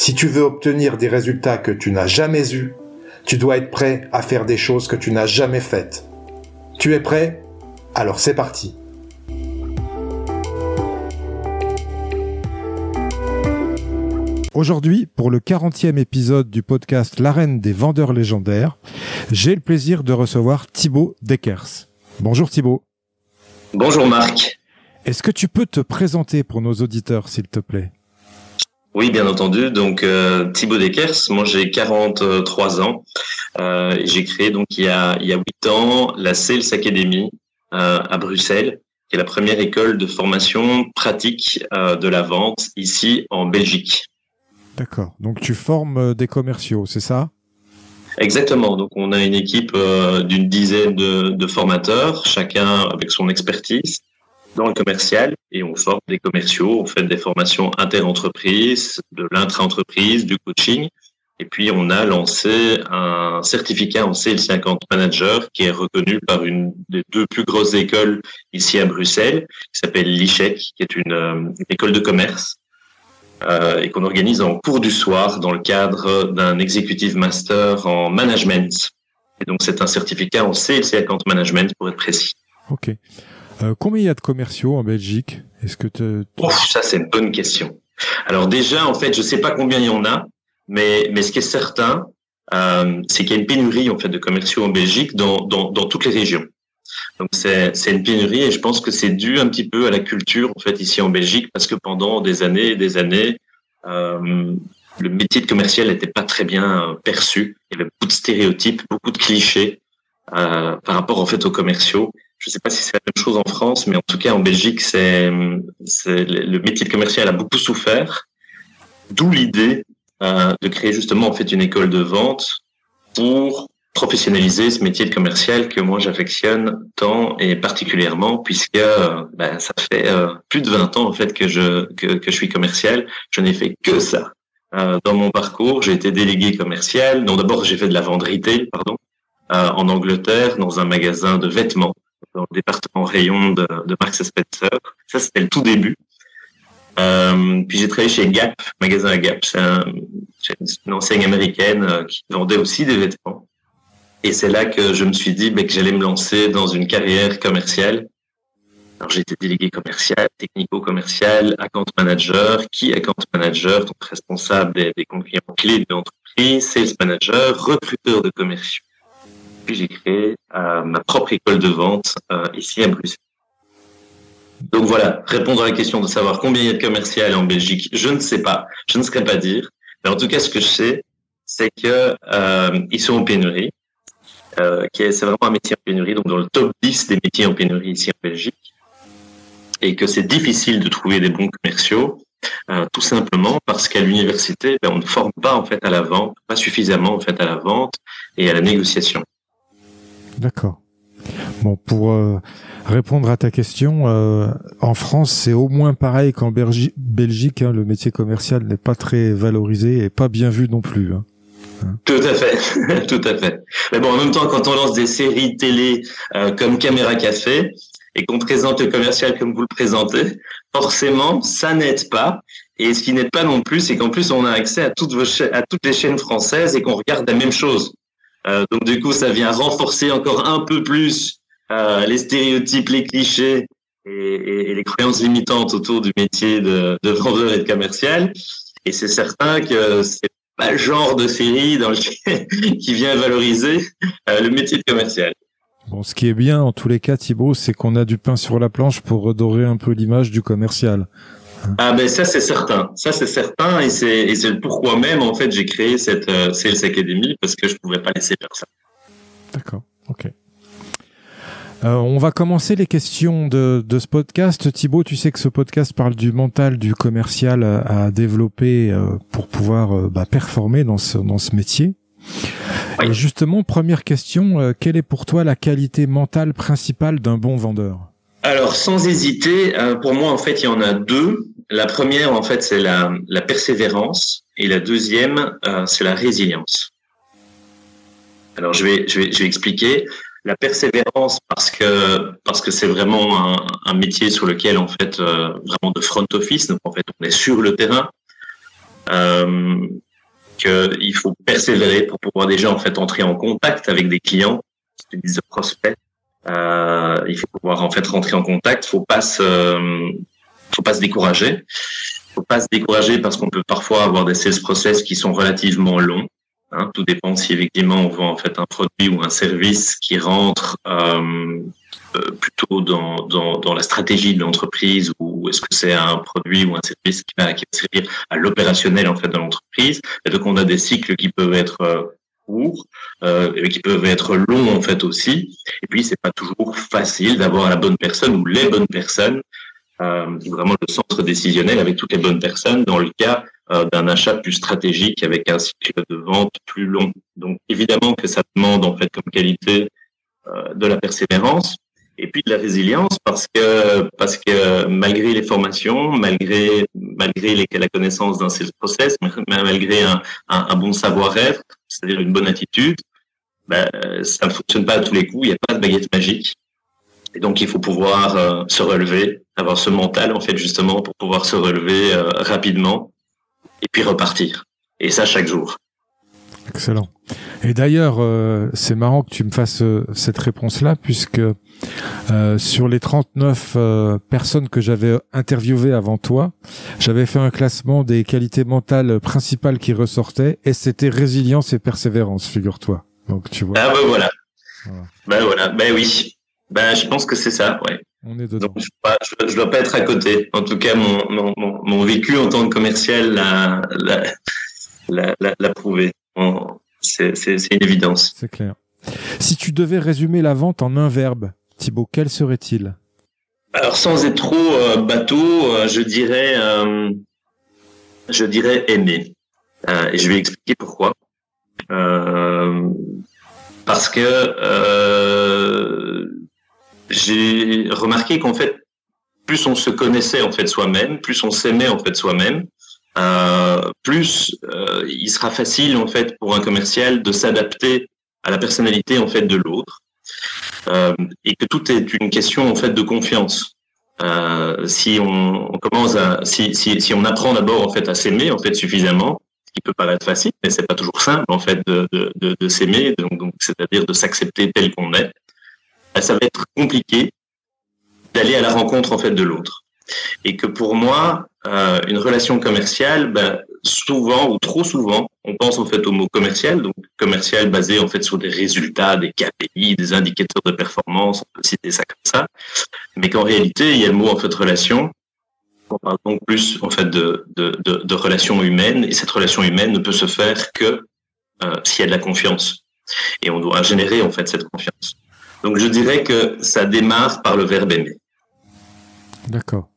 Si tu veux obtenir des résultats que tu n'as jamais eus, tu dois être prêt à faire des choses que tu n'as jamais faites. Tu es prêt? Alors c'est parti. Aujourd'hui, pour le 40e épisode du podcast L'arène des vendeurs légendaires, j'ai le plaisir de recevoir Thibaut Deckers. Bonjour Thibaut. Bonjour Marc. Est-ce que tu peux te présenter pour nos auditeurs, s'il te plaît? Oui, bien entendu. Donc euh, Thibaut Deckers, moi j'ai 43 ans. Euh, j'ai créé donc il y, a, il y a 8 ans la Sales Academy euh, à Bruxelles, qui est la première école de formation pratique de la vente ici en Belgique. D'accord. Donc tu formes des commerciaux, c'est ça? Exactement. Donc on a une équipe d'une dizaine de, formateurs, chacun avec son expertise dans le commercial, et on forme des commerciaux. On fait des formations inter-entreprises, de l'intra-entreprise, du coaching. Et puis on a lancé un certificat en Sales 50 Manager qui est reconnu par une des deux plus grosses écoles ici à Bruxelles, qui s'appelle l'ICHEC, qui est une euh, école de commerce euh, et qu'on organise en cours du soir dans le cadre d'un executive master en management. Et donc c'est un certificat en sales et account management pour être précis. Ok. Euh, combien il y a de commerciaux en Belgique? Est-ce que te... ça c'est une bonne question. Alors déjà en fait je sais pas combien il y en a, mais mais ce qui est certain euh, c'est qu'il y a une pénurie en fait de commerciaux en Belgique dans dans, dans toutes les régions. Donc c'est une pénurie et je pense que c'est dû un petit peu à la culture en fait ici en Belgique parce que pendant des années et des années euh, le métier de commercial n'était pas très bien perçu. Il y avait beaucoup de stéréotypes, beaucoup de clichés euh, par rapport en fait aux commerciaux. Je ne sais pas si c'est la même chose en France, mais en tout cas en Belgique, c'est le métier de commercial a beaucoup souffert. D'où l'idée euh, de créer justement en fait une école de vente pour professionnaliser ce métier de commercial que moi j'affectionne tant et particulièrement puisque euh, ben, ça fait euh, plus de 20 ans en fait que je que, je suis commercial. Je n'ai fait que ça. Dans mon parcours, j'ai été délégué commercial. Donc d'abord j'ai fait de la vente retail, pardon, en Angleterre dans un magasin de vêtements dans le département rayon de, de Marks Spencer. Ça c'était le tout début. puis j'ai travaillé chez Gap, magasin Gap, c'est un, une enseigne américaine qui vendait aussi des vêtements. Et c'est là que je me suis dit ben, que j'allais me lancer dans une carrière commerciale. Alors j'ai été délégué commercial, technico-commercial, account manager, qui account manager, responsable des, des clients clés de l'entreprise, sales manager, recruteur de commerciaux. Puis j'ai créé euh, ma propre école de vente euh, ici à Bruxelles. Donc voilà, répondre à la question de savoir combien il y a de commercial en Belgique, je ne sais pas, je ne saurais pas dire. Mais en tout cas, ce que je sais, c'est que euh, ils sont en pénurie. Euh, c'est vraiment un métier en pénurie, donc dans le top 10 des métiers en pénurie ici en Belgique, et que c'est difficile de trouver des bons commerciaux, euh, tout simplement parce qu'à l'université, ben, on ne forme pas en fait à la vente, pas suffisamment en fait à la vente et à la négociation. D'accord. Bon, pour euh, répondre à ta question, en France, c'est au moins pareil qu'en Belgique. Hein, le métier commercial n'est pas très valorisé et pas bien vu non plus. Hein. Tout à fait, tout à fait. Mais bon, en même temps, quand on lance des séries télé euh, comme Caméra Café et qu'on présente le commercial comme vous le présentez, forcément, ça n'aide pas. Et ce qui n'aide pas non plus, c'est qu'en plus, on a accès à toutes, vos à toutes les chaînes françaises et qu'on regarde la même chose. Euh, donc, du coup, ça vient renforcer encore un peu plus euh, les stéréotypes, les clichés et, les croyances limitantes autour du métier de, de vendeur et de commercial. Et c'est certain que c'est bah, genre de série qui vient valoriser euh, le métier de commercial. Bon, ce qui est bien en tous les cas, Thibaut, c'est qu'on a du pain sur la planche pour redorer un peu l'image du commercial. Ah ben ça c'est certain, ça c'est certain et c'est pourquoi même en fait j'ai créé cette euh, Sales Academy parce que je pouvais pas laisser faire ça. D'accord, ok. Euh, on va commencer les questions de, de, ce podcast. Thibaut, tu sais que ce podcast parle du mental du commercial à, développer euh, pour pouvoir euh, bah, performer dans ce, dans ce métier. Et justement, première question, quelle est pour toi la qualité mentale principale d'un bon vendeur? Alors, sans hésiter, pour moi, en fait, il y en a deux. La première, en fait, c'est la, persévérance. Et la deuxième, c'est la résilience. Alors, je vais, je vais, je vais expliquer. La persévérance parce que parce que c'est vraiment un, métier sur lequel en fait euh, vraiment de front office. Donc en fait on est sur le terrain. Euh, qu'il faut persévérer pour pouvoir déjà en fait entrer en contact avec des clients des prospects. euh, il faut pouvoir en fait rentrer en contact. Faut pas se faut pas se décourager. Faut pas se décourager parce qu'on peut parfois avoir des sales process qui sont relativement longs Hein, tout dépend si effectivement on vend en fait un produit ou un service qui rentre euh, euh, plutôt dans, dans, dans, la stratégie de l'entreprise ou est-ce que c'est un produit ou un service qui va, qui servir à l'opérationnel en fait de l'entreprise. Et donc on a des cycles qui peuvent être euh, euh, qui peuvent être longs en fait aussi. Et puis c'est pas toujours facile d'avoir la bonne personne ou les bonnes personnes, euh, vraiment le centre décisionnel avec toutes les bonnes personnes dans le cas euh, d'un achat plus stratégique avec un cycle de vente plus long. Donc évidemment que ça demande en fait comme qualité euh, de la persévérance et puis de la résilience parce que parce que malgré les formations, malgré malgré les, la connaissance d'un process, malgré un, un bon savoir-être, c'est-à-dire une bonne attitude, ben, ça ne fonctionne pas à tous les coups. Il n'y a pas de baguette magique. Et donc il faut pouvoir euh, se relever, avoir ce mental en fait justement pour pouvoir se relever rapidement et puis repartir. Et ça chaque jour. Excellent. Et d'ailleurs, euh, c'est marrant que tu me fasses euh, cette réponse-là, puisque euh, sur les 39 euh, personnes que j'avais interviewées avant toi, j'avais fait un classement des qualités mentales principales qui ressortaient, et c'était résilience et persévérance, figure-toi. Donc tu vois. Ah ben voilà. voilà. Ben voilà. Ben oui. Ben je pense que c'est ça, ouais. On est dedans. Donc, je ne dois, pas être à côté. En tout cas, mon, mon, mon, vécu en tant que commercial l'a, l'a, l'a, prouvé. C'est, c'est, c'est une évidence. C'est clair. Si tu devais résumer la vente en un verbe, Thibaut, quel serait-il? Alors, sans être trop euh, bateau, euh, je dirais, euh, je dirais aimer. et je vais expliquer pourquoi. parce que j'ai remarqué qu'en fait, plus on se connaissait en fait soi-même, plus on s'aimait en fait soi-même, euh, plus euh, il sera facile en fait pour un commercial de s'adapter à la personnalité en fait de l'autre, euh, et que tout est une question en fait de confiance. Euh, si on, commence à, si, si, si on apprend d'abord en fait à s'aimer en fait suffisamment, ce qui peut paraître facile, mais c'est pas toujours simple en fait de, de, de, de s'aimer, donc, donc c'est-à-dire de s'accepter tel qu'on est. Ben, ça va être compliqué d'aller à la rencontre en fait de l'autre. Et que pour moi, euh, une relation commerciale, ben, souvent ou trop souvent, on pense en fait au mot commercial, donc commercial basé en fait sur des résultats, des KPI, des indicateurs de performance, on peut citer ça comme ça, mais qu'en réalité, il y a le mot en fait relation. On parle donc plus en fait de, de, relation humaine, et cette relation humaine ne peut se faire que euh, s'il y a de la confiance. Et on doit générer en fait cette confiance. Donc je dirais que ça démarre par le verbe aimer. D'accord.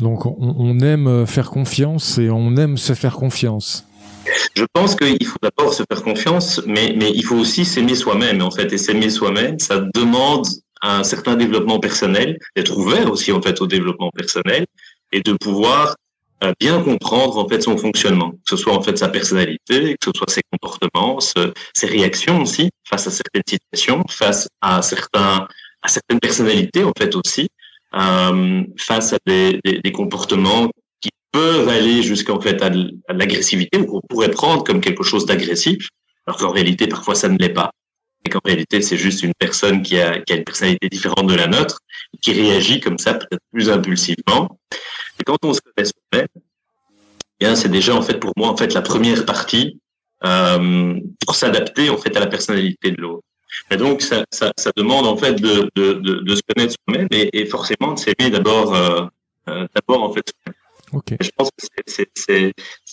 Donc on, aime faire confiance et on aime se faire confiance. Je pense qu'il faut d'abord se faire confiance, mais, il faut aussi s'aimer soi-même. En fait, et s'aimer soi-même, ça demande un certain développement personnel, d'être ouvert aussi en fait au développement personnel et de pouvoir bien comprendre en fait son fonctionnement, que ce soit en fait sa personnalité, que ce soit ses comportements, ses réactions aussi face à certaines situations, face à certains à certaines personnalités en fait aussi, euh, face à des, des, des, comportements qui peuvent aller jusqu'à en fait à l'agressivité ou qu'on pourrait prendre comme quelque chose d'agressif, alors qu'en réalité parfois ça ne l'est pas, et qu'en réalité c'est juste une personne qui a, qui a une personnalité différente de la nôtre, qui réagit comme ça peut-être plus impulsivement et quand on se connaît soi-même, bien, c'est déjà en fait pour moi en fait la première partie euh, pour s'adapter en fait à la personnalité de l'autre. Et donc ça, ça, ça, demande en fait de, de, de, de se connaître soi-même et, et, forcément de s'aimer d'abord euh, euh d'abord en fait. Okay. Je pense que c'est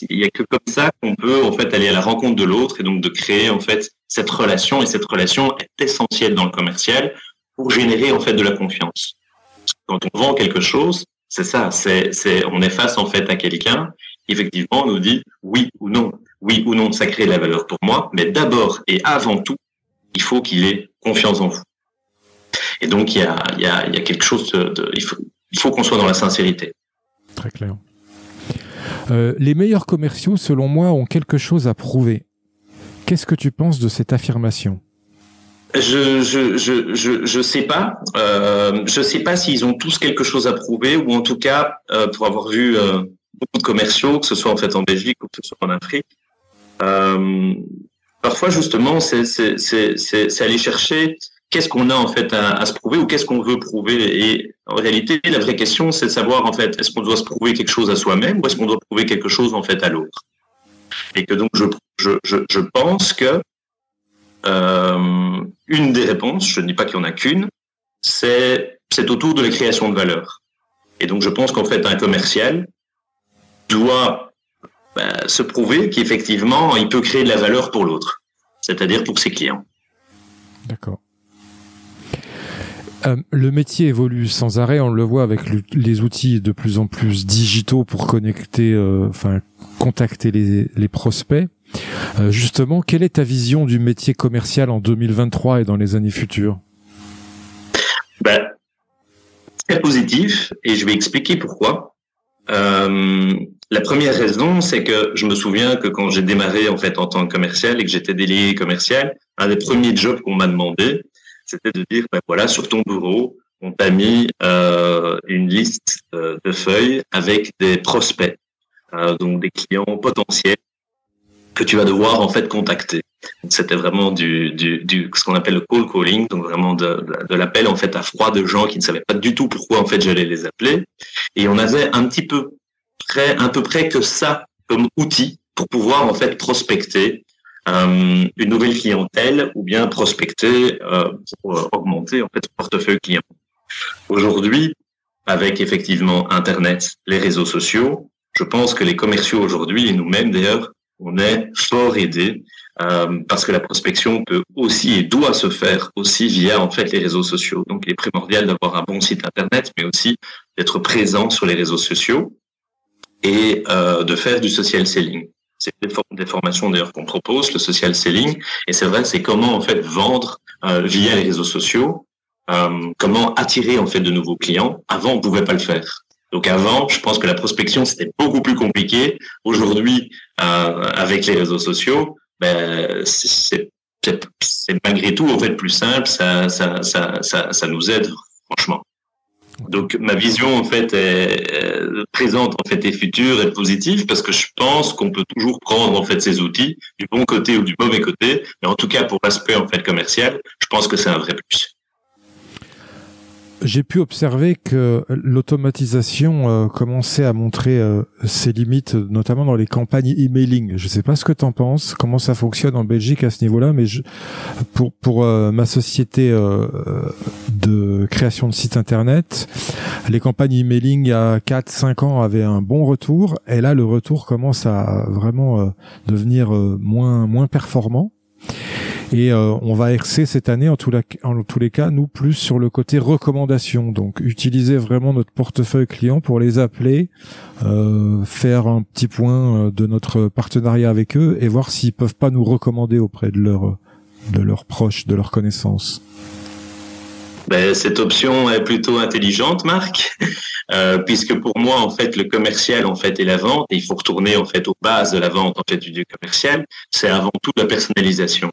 il y a que comme ça qu'on peut en fait aller à la rencontre de l'autre et donc de créer en fait cette relation et cette relation est essentielle dans le commercial pour générer en fait de la confiance. Quand on vend quelque chose, c'est ça, c'est on est face en fait à quelqu'un effectivement on nous dit oui ou non, oui ou non, ça crée de la valeur pour moi, mais d'abord et avant tout, il faut qu'il ait confiance en vous. Et donc, il y a, il y a, il y a quelque chose de, il faut, il faut qu'on soit dans la sincérité. Très clair. Euh, les meilleurs commerciaux, selon moi, ont quelque chose à prouver. Qu'est-ce que tu penses de cette affirmation? Je, je, je, je, je sais pas. Euh, je sais pas s'ils ont tous quelque chose à prouver ou en tout cas, euh, pour avoir vu euh, beaucoup de commerciaux, que ce soit en fait en Belgique ou que ce soit en Afrique, parfois justement, c'est aller chercher qu'est-ce qu'on a en fait à, à se prouver ou qu'est-ce qu'on veut prouver. Et en réalité, la vraie question, c'est de savoir en fait, est-ce qu'on doit se prouver quelque chose à soi-même ou est-ce qu'on doit prouver quelque chose en fait à l'autre. Et que donc je, je, je, je pense que euh, une des réponses, je ne dis pas qu'il y en a qu'une, c'est c'est autour de la création de valeur. Et donc je pense qu'en fait un commercial doit bah, se prouver qu'effectivement, il peut créer de la valeur pour l'autre, c'est-à-dire pour ses clients. D'accord. Euh, le métier évolue sans arrêt, on le voit avec les outils de plus en plus digitaux pour connecter, euh, enfin contacter les, les prospects. Euh, justement, quelle est ta vision du métier commercial en 2023 et dans les années futures? Ben, Très positif, et je vais expliquer pourquoi. La première raison, c'est que je me souviens que quand j'ai démarré en fait en tant que commercial et que j'étais délégué commercial, un des premiers jobs qu'on m'a demandé, c'était de dire ben voilà sur ton bureau, on t'a mis euh, une liste euh, de feuilles avec des prospects, euh, donc des clients potentiels que tu vas devoir en fait contacter. C'était vraiment du, du, du ce qu'on appelle le cold calling, donc vraiment de, de, l'appel en fait à froid de gens qui ne savaient pas du tout pourquoi en fait j'allais les appeler. Et on avait un petit peu près, un peu près que ça comme outil pour pouvoir en fait prospecter euh, une nouvelle clientèle ou bien prospecter euh, pour euh, augmenter en fait son portefeuille client. Aujourd'hui, avec effectivement Internet, les réseaux sociaux, je pense que les commerciaux aujourd'hui et nous-mêmes d'ailleurs on est fort aidé euh, parce que la prospection peut aussi et doit se faire aussi via en fait les réseaux sociaux. Donc il est primordial d'avoir un bon site internet, mais aussi d'être présent sur les réseaux sociaux et euh, de faire du social selling. C'est des, formations d'ailleurs qu'on propose, le social selling, et c'est vrai, c'est comment en fait vendre euh, via les réseaux sociaux, euh, comment attirer en fait de nouveaux clients. Avant, on pouvait pas le faire. Donc avant, je pense que la prospection c'était beaucoup plus compliqué. Aujourd'hui, euh, avec les réseaux sociaux, ben, c'est malgré tout en fait plus simple. Ça, ça, ça, ça, ça nous aide franchement. Donc ma vision en fait est présente en fait et future et positive parce que je pense qu'on peut toujours prendre en fait ces outils du bon côté ou du mauvais côté, mais en tout cas pour l'aspect en fait commercial, je pense que c'est un vrai plus j'ai pu observer que l'automatisation euh, commençait à montrer euh, ses limites, notamment dans les campagnes emailing. Je ne sais pas ce que tu en penses, comment ça fonctionne en Belgique à ce niveau-là, mais je, pour, pour euh, ma société de création de sites internet, les campagnes emailing il y a 4-5 ans avaient un bon retour, et là le retour commence à vraiment devenir moins moins performant. Et euh, on va exercer cette année, en, tous les cas, nous, plus sur le côté recommandation. Donc, utiliser vraiment notre portefeuille client pour les appeler, euh, faire un petit point euh, de notre partenariat avec eux et voir s'ils peuvent pas nous recommander auprès de leurs proches, de leurs connaissances. Ben, cette option est plutôt intelligente, Marc, euh, puisque pour moi, en fait, le commercial, en fait, et la vente, et il faut retourner en fait aux bases de la vente, en fait, du commercial, c'est avant tout la personnalisation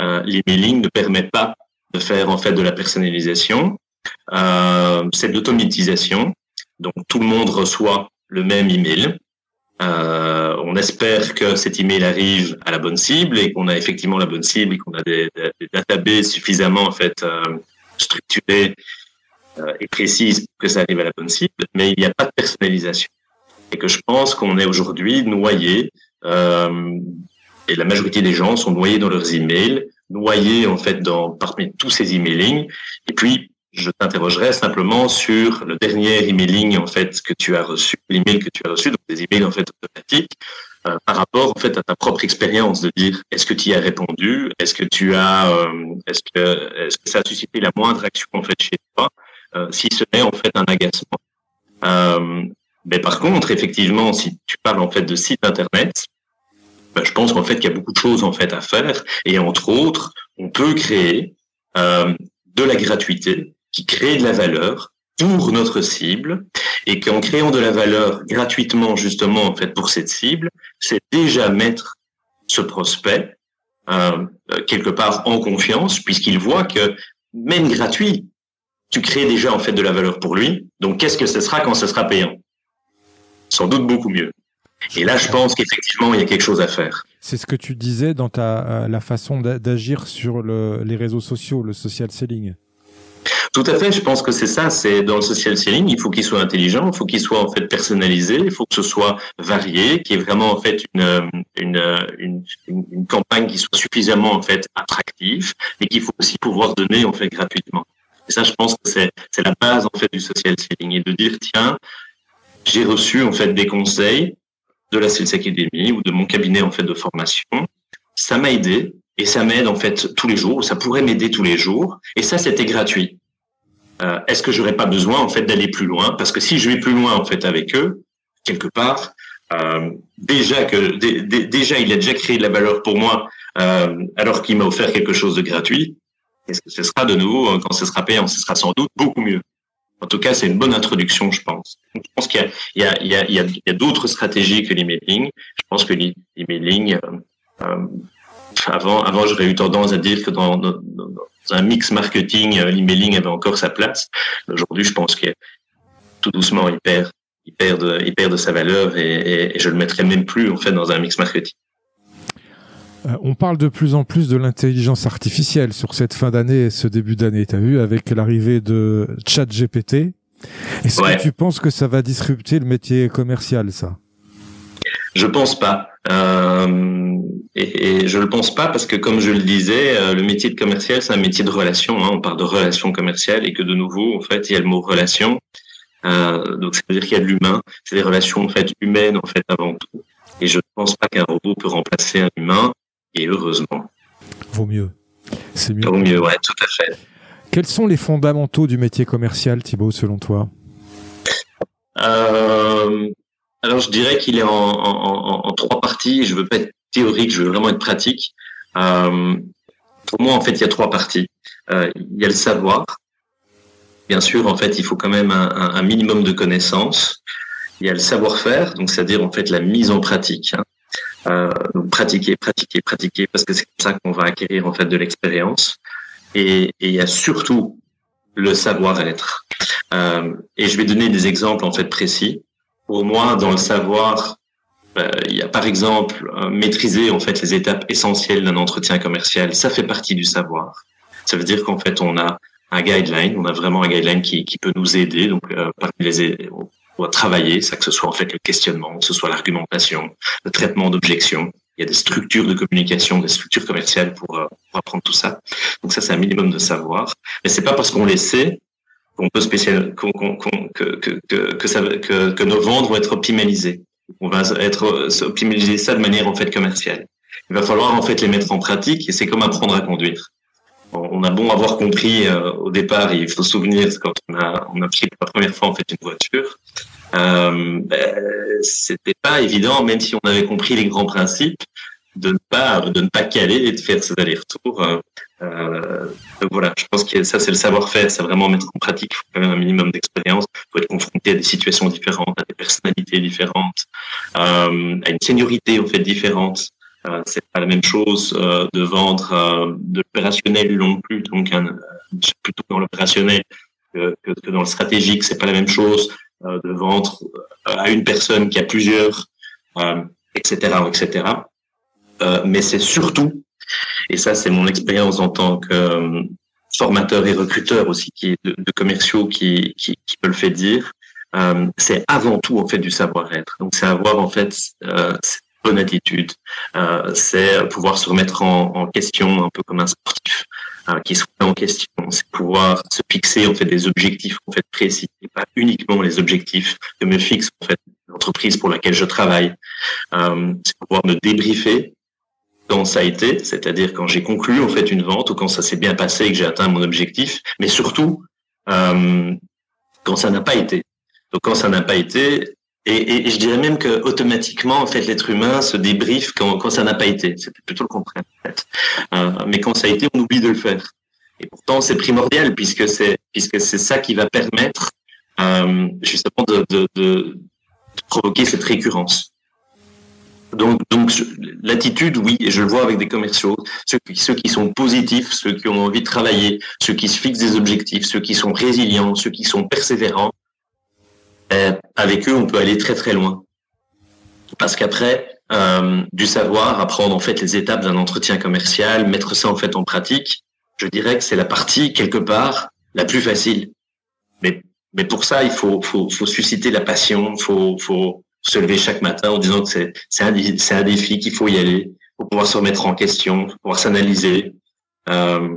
euh, l'emailing ne permet pas de faire en fait de la personnalisation. Euh, c'est de l'automatisation. Donc tout le monde reçoit le même email. Euh, on espère que cet email arrive à la bonne cible et qu'on a effectivement la bonne cible et qu'on a des, des, databases suffisamment en fait euh, structurées euh, et précises pour que ça arrive à la bonne cible. Mais il n'y a pas de personnalisation et que je pense qu'on est aujourd'hui noyé et la majorité des gens sont noyés dans leurs emails, noyés en fait dans parmi tous ces emailing. Et puis je t'interrogerai simplement sur le dernier emailing en fait que tu as reçu, l'email que tu as reçu, donc des emails en fait automatiques, euh, par rapport en fait à ta propre expérience, de dire est-ce que tu y as répondu, est-ce que tu as, euh, est-ce que, est-ce que ça a suscité la moindre action en fait chez toi, euh, si ce n'est en fait un agacement. mais par contre, effectivement, si tu parles en fait de site internet, ben, je pense qu'en fait qu'il y a beaucoup de choses en fait à faire et entre autres, on peut créer de la gratuité qui crée de la valeur pour notre cible et qu'en créant de la valeur gratuitement justement en fait pour cette cible, c'est déjà mettre ce prospect euh, quelque part en confiance puisqu'il voit que même gratuit, tu crées déjà en fait de la valeur pour lui. Donc qu'est-ce que ce sera quand ce sera payant? Sans doute beaucoup mieux. Et là, je pense qu'effectivement, il y a quelque chose à faire. C'est ce que tu disais dans ta euh, la façon d'agir sur le, les réseaux sociaux, le social selling. Tout à fait, je pense que c'est ça, c'est dans le social selling, il faut qu'il soit intelligent, il faut qu'il soit en fait personnalisé, il faut que ce soit varié, qu'il y ait vraiment en fait une, une, une, une campagne qui soit suffisamment en fait attractive et qu'il faut aussi pouvoir donner en fait gratuitement. Et ça, je pense que c'est, c'est la base en fait du social selling et de dire tiens, j'ai reçu en fait des conseils de la Sales Academy ou de mon cabinet en fait de formation, ça m'a aidé et ça m'aide en fait tous les jours, ça pourrait m'aider tous les jours et ça c'était gratuit euh, est-ce que j'aurais pas besoin en fait d'aller plus loin? Parce que si je vais plus loin en fait avec eux, quelque part, euh, déjà que déjà il a déjà créé de la valeur pour moi, euh, alors qu'il m'a offert quelque chose de gratuit. Est-ce que ce sera de nouveau quand ce sera payant? Ce sera sans doute beaucoup mieux. En tout cas, c'est une bonne introduction, je pense. je pense qu'il y a, a, a, a d'autres stratégies que l'emailing. Je pense que l'emailing, euh, euh, avant, avant, j'aurais eu tendance à dire que dans, dans, dans un mix marketing, euh, l'emailing avait encore sa place. Aujourd'hui, je pense que tout doucement, il perd, il perd, de, il perd de sa valeur et, et, je le mettrai même plus en fait dans un mix marketing. Euh, on parle de plus en plus de l'intelligence artificielle sur cette fin d'année et ce début d'année. Tu as vu avec l'arrivée de ChatGPT. Est-ce que tu penses que ça va disrupter le métier commercial, ça? Je pense pas. Euh, et, et, je le pense pas parce que, comme je le disais, euh, le métier de commercial, c'est un métier de relation. Hein, on parle de relation commerciale et que de nouveau, en fait, il y a le mot relation. Euh, donc, ça veut dire qu'il y a de l'humain. C'est des relations en fait humaines en fait avant tout. Et je ne pense pas qu'un robot peut remplacer un humain. Et heureusement. Vaut mieux. C'est mieux. Vaut mieux, ouais, tout à fait. Quels sont les fondamentaux du métier commercial, Thibaut, selon toi? Euh, alors je dirais qu'il est en, en, en, trois parties. Je veux pas être théorique, je veux vraiment être pratique. Euh, pour moi, en fait, il y a trois parties. Euh, il y a le savoir. Bien sûr, en fait, il faut quand même un, un minimum de connaissances. Il y a le savoir-faire, donc c'est-à-dire en fait la mise en pratique. Hein. Euh, pratiquer, pratiquer, pratiquer, parce que c'est comme ça qu'on va acquérir en fait de l'expérience. Et, et, il y a surtout le savoir-être. Euh, et je vais donner des exemples en fait précis pour moi, dans le savoir, euh, il y a par exemple euh, maîtriser en fait les étapes essentielles d'un entretien commercial. Ça fait partie du savoir. Ça veut dire qu'en fait, on a un guideline, on a vraiment un guideline qui, qui peut nous aider. Donc, euh, parmi les, on doit travailler, ça que ce soit en fait le questionnement, que ce soit l'argumentation, le traitement d'objections. Il y a des structures de communication, des structures commerciales pour, euh, pour apprendre tout ça. Donc ça, c'est un minimum de savoir. Mais c'est pas parce qu'on les sait qu'on peut spécial, qu'on, qu'on, que, que, que, que, ça, que, que nos ventes vont être optimalisées. On va être optimiser ça de manière en fait commerciale. Il va falloir en fait les mettre en pratique et c'est comme apprendre à conduire. On a bon avoir compris euh, au départ, il faut se souvenir quand on a on a pris pour la première fois en fait une voiture, euh, ben, c'était pas évident même si on avait compris les grands principes de ne pas de ne pas caler et de faire ces allers-retours. Euh, euh, voilà, je pense que ça c'est le savoir-faire, c'est vraiment mettre en pratique. Il faut quand même un minimum d'expérience. Il faut être confronté à des situations différentes, à des personnalités différentes, euh, à une seniorité en fait différente. Euh, c'est pas la même chose euh, de vendre euh, de l'opérationnel non plus, donc un, plutôt dans l'opérationnel que, dans le stratégique. C'est pas la même chose de vendre à une personne qui a plusieurs, etc., etc. Mais c'est surtout, et ça c'est mon expérience en tant que formateur et recruteur aussi, de, commerciaux qui, qui, qui me le fait dire, c'est avant tout en fait du savoir-être. Donc c'est avoir en fait, euh, bonne attitude, euh, c'est pouvoir se remettre en, question un peu comme un sportif euh, qui se remet en question, c'est pouvoir se fixer en fait des objectifs en fait précis pas uniquement les objectifs que me fixe en fait l'entreprise pour laquelle je travaille. Euh, c'est pouvoir me débriefer quand ça a été, c'est-à-dire quand j'ai conclu en fait une vente ou quand ça s'est bien passé et que j'ai atteint mon objectif, mais surtout quand ça n'a pas été. Donc quand ça n'a pas été, et, et, je dirais même que automatiquement, en fait, l'être humain se débriefe quand, quand ça n'a pas été. C'est plutôt le contraire, en fait. Euh, mais quand ça a été, on oublie de le faire. Et pourtant, c'est primordial puisque c'est puisque c'est ça qui va permettre euh, justement de, de, de, provoquer cette récurrence. Donc, donc l'attitude, oui, et je le vois avec des commerciaux, ceux ceux qui sont positifs, ceux qui ont envie de travailler, ceux qui se fixent des objectifs, ceux qui sont résilients, ceux qui sont persévérants, euh, avec eux, on peut aller très très loin. Parce qu'après, euh, du savoir, apprendre en fait les étapes d'un entretien commercial, mettre ça en fait en pratique, je dirais que c'est la partie quelque part la plus facile. Mais mais pour ça, il faut faut, faut susciter la passion, faut faut se lever chaque matin en disant que c'est c'est un c'est un défi qu'il faut y aller, pour pouvoir se remettre en question, pour pouvoir s'analyser. Euh,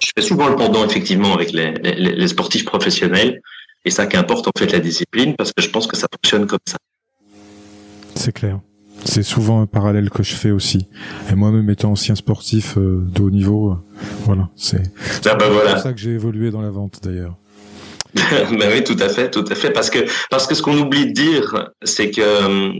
je fais souvent le pendant effectivement avec les, les, les sportifs professionnels. Et ça qu'importe en fait la discipline parce que je pense que ça fonctionne comme ça. C'est clair. C'est souvent un parallèle que je fais aussi. Et moi-même étant ancien sportif euh, de haut niveau, euh, voilà, c'est ah bah voilà. pour ça que j'ai évolué dans la vente d'ailleurs. ben oui, tout à fait, tout à fait, parce que parce que ce qu'on oublie de dire, c'est que euh,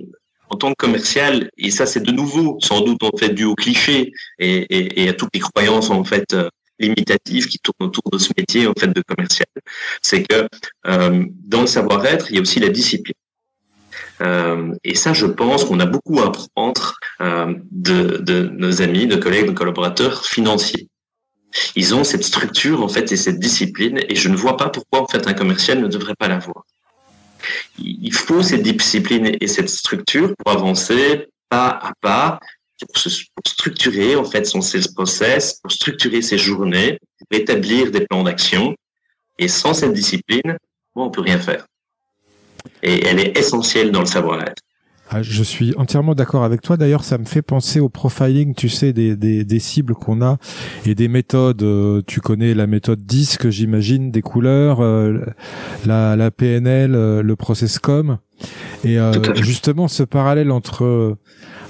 en tant que commercial, et ça c'est de nouveau sans doute en fait dû au cliché et, et, et à toutes les croyances en fait limitative qui tourne autour de ce métier en fait de commercial, c'est que euh, dans le savoir-être, il y a aussi la discipline. Euh, et ça, je pense qu'on a beaucoup à apprendre euh, de, de, nos amis, de collègues, de collaborateurs financiers. Ils ont cette structure en fait et cette discipline, et je ne vois pas pourquoi en fait un commercial ne devrait pas l'avoir. Il faut cette discipline et cette structure pour avancer pas à pas pour, se, structurer en fait son sales process, pour structurer ses journées, pour établir des plans d'action. Et sans cette discipline, bon, on peut rien faire. Et elle est essentielle dans le savoir-être. Ah, je suis entièrement d'accord avec toi. D'ailleurs, ça me fait penser au profiling, tu sais, des, des, des cibles qu'on a et des méthodes. Euh, tu connais la méthode disque, j'imagine, des couleurs, euh, la, la PNL, euh, le processcom. Et justement, ce parallèle entre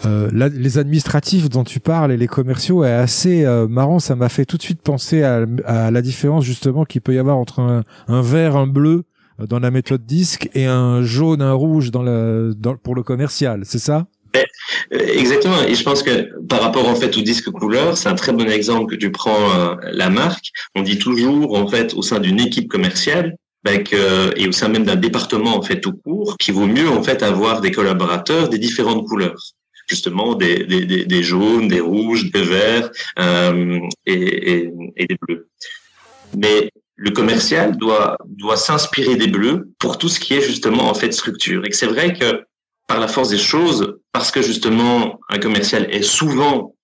euh, les administratifs dont tu parles et les commerciaux est assez euh, marrant. Ça m'a fait tout de suite penser à, à la différence justement qu'il peut y avoir entre un, un, vert, un bleu euh, dans la méthode disque et un jaune, un rouge dans le, dans, pour le commercial. C'est ça? Eh, Exactement. Et je pense que par rapport en fait au disque couleur, c'est un très bon exemple que tu prends la marque. On dit toujours en fait au sein d'une équipe commerciale ben, que, et au sein même d'un département en fait tout court, qu'il vaut mieux en fait avoir des collaborateurs des différentes couleurs justement des, des, des, jaunes, des rouges, des verts euh, et, et, et, des bleus. Mais le commercial doit, doit s'inspirer des bleus pour tout ce qui est justement en fait structure. Et c'est vrai que par la force des choses, parce que justement un commercial est souvent,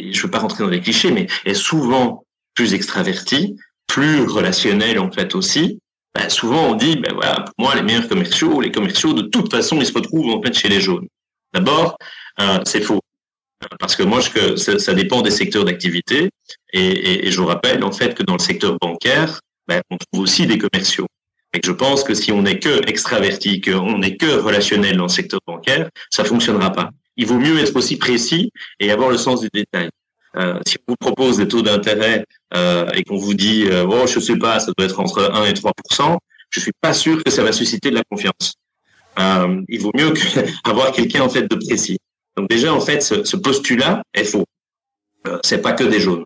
je ne veux pas rentrer dans les clichés, mais est souvent plus extraverti, plus relationnel en fait aussi, ben souvent on dit, ben voilà, pour moi les meilleurs commerciaux, les commerciaux de toute façon ils se retrouvent en fait chez les jaunes. D'abord, c'est faux. Parce que moi, je, ça, ça dépend des secteurs d'activité. Et, et, et, je vous rappelle, en fait, que dans le secteur bancaire, ben, on trouve aussi des commerciaux. Et je pense que si on n'est que extraverti, qu'on n'est que relationnel dans le secteur bancaire, ça fonctionnera pas. Il vaut mieux être aussi précis et avoir le sens du détail. Euh, si on vous propose des taux d'intérêt euh, et qu'on vous dit, euh, oh, je sais pas, ça doit être entre 1 et 3 je suis pas sûr que ça va susciter de la confiance. Euh, il vaut mieux que, avoir quelqu'un en fait de précis. Donc déjà, en fait, ce, postulat est faux. Euh, c'est pas que des jaunes.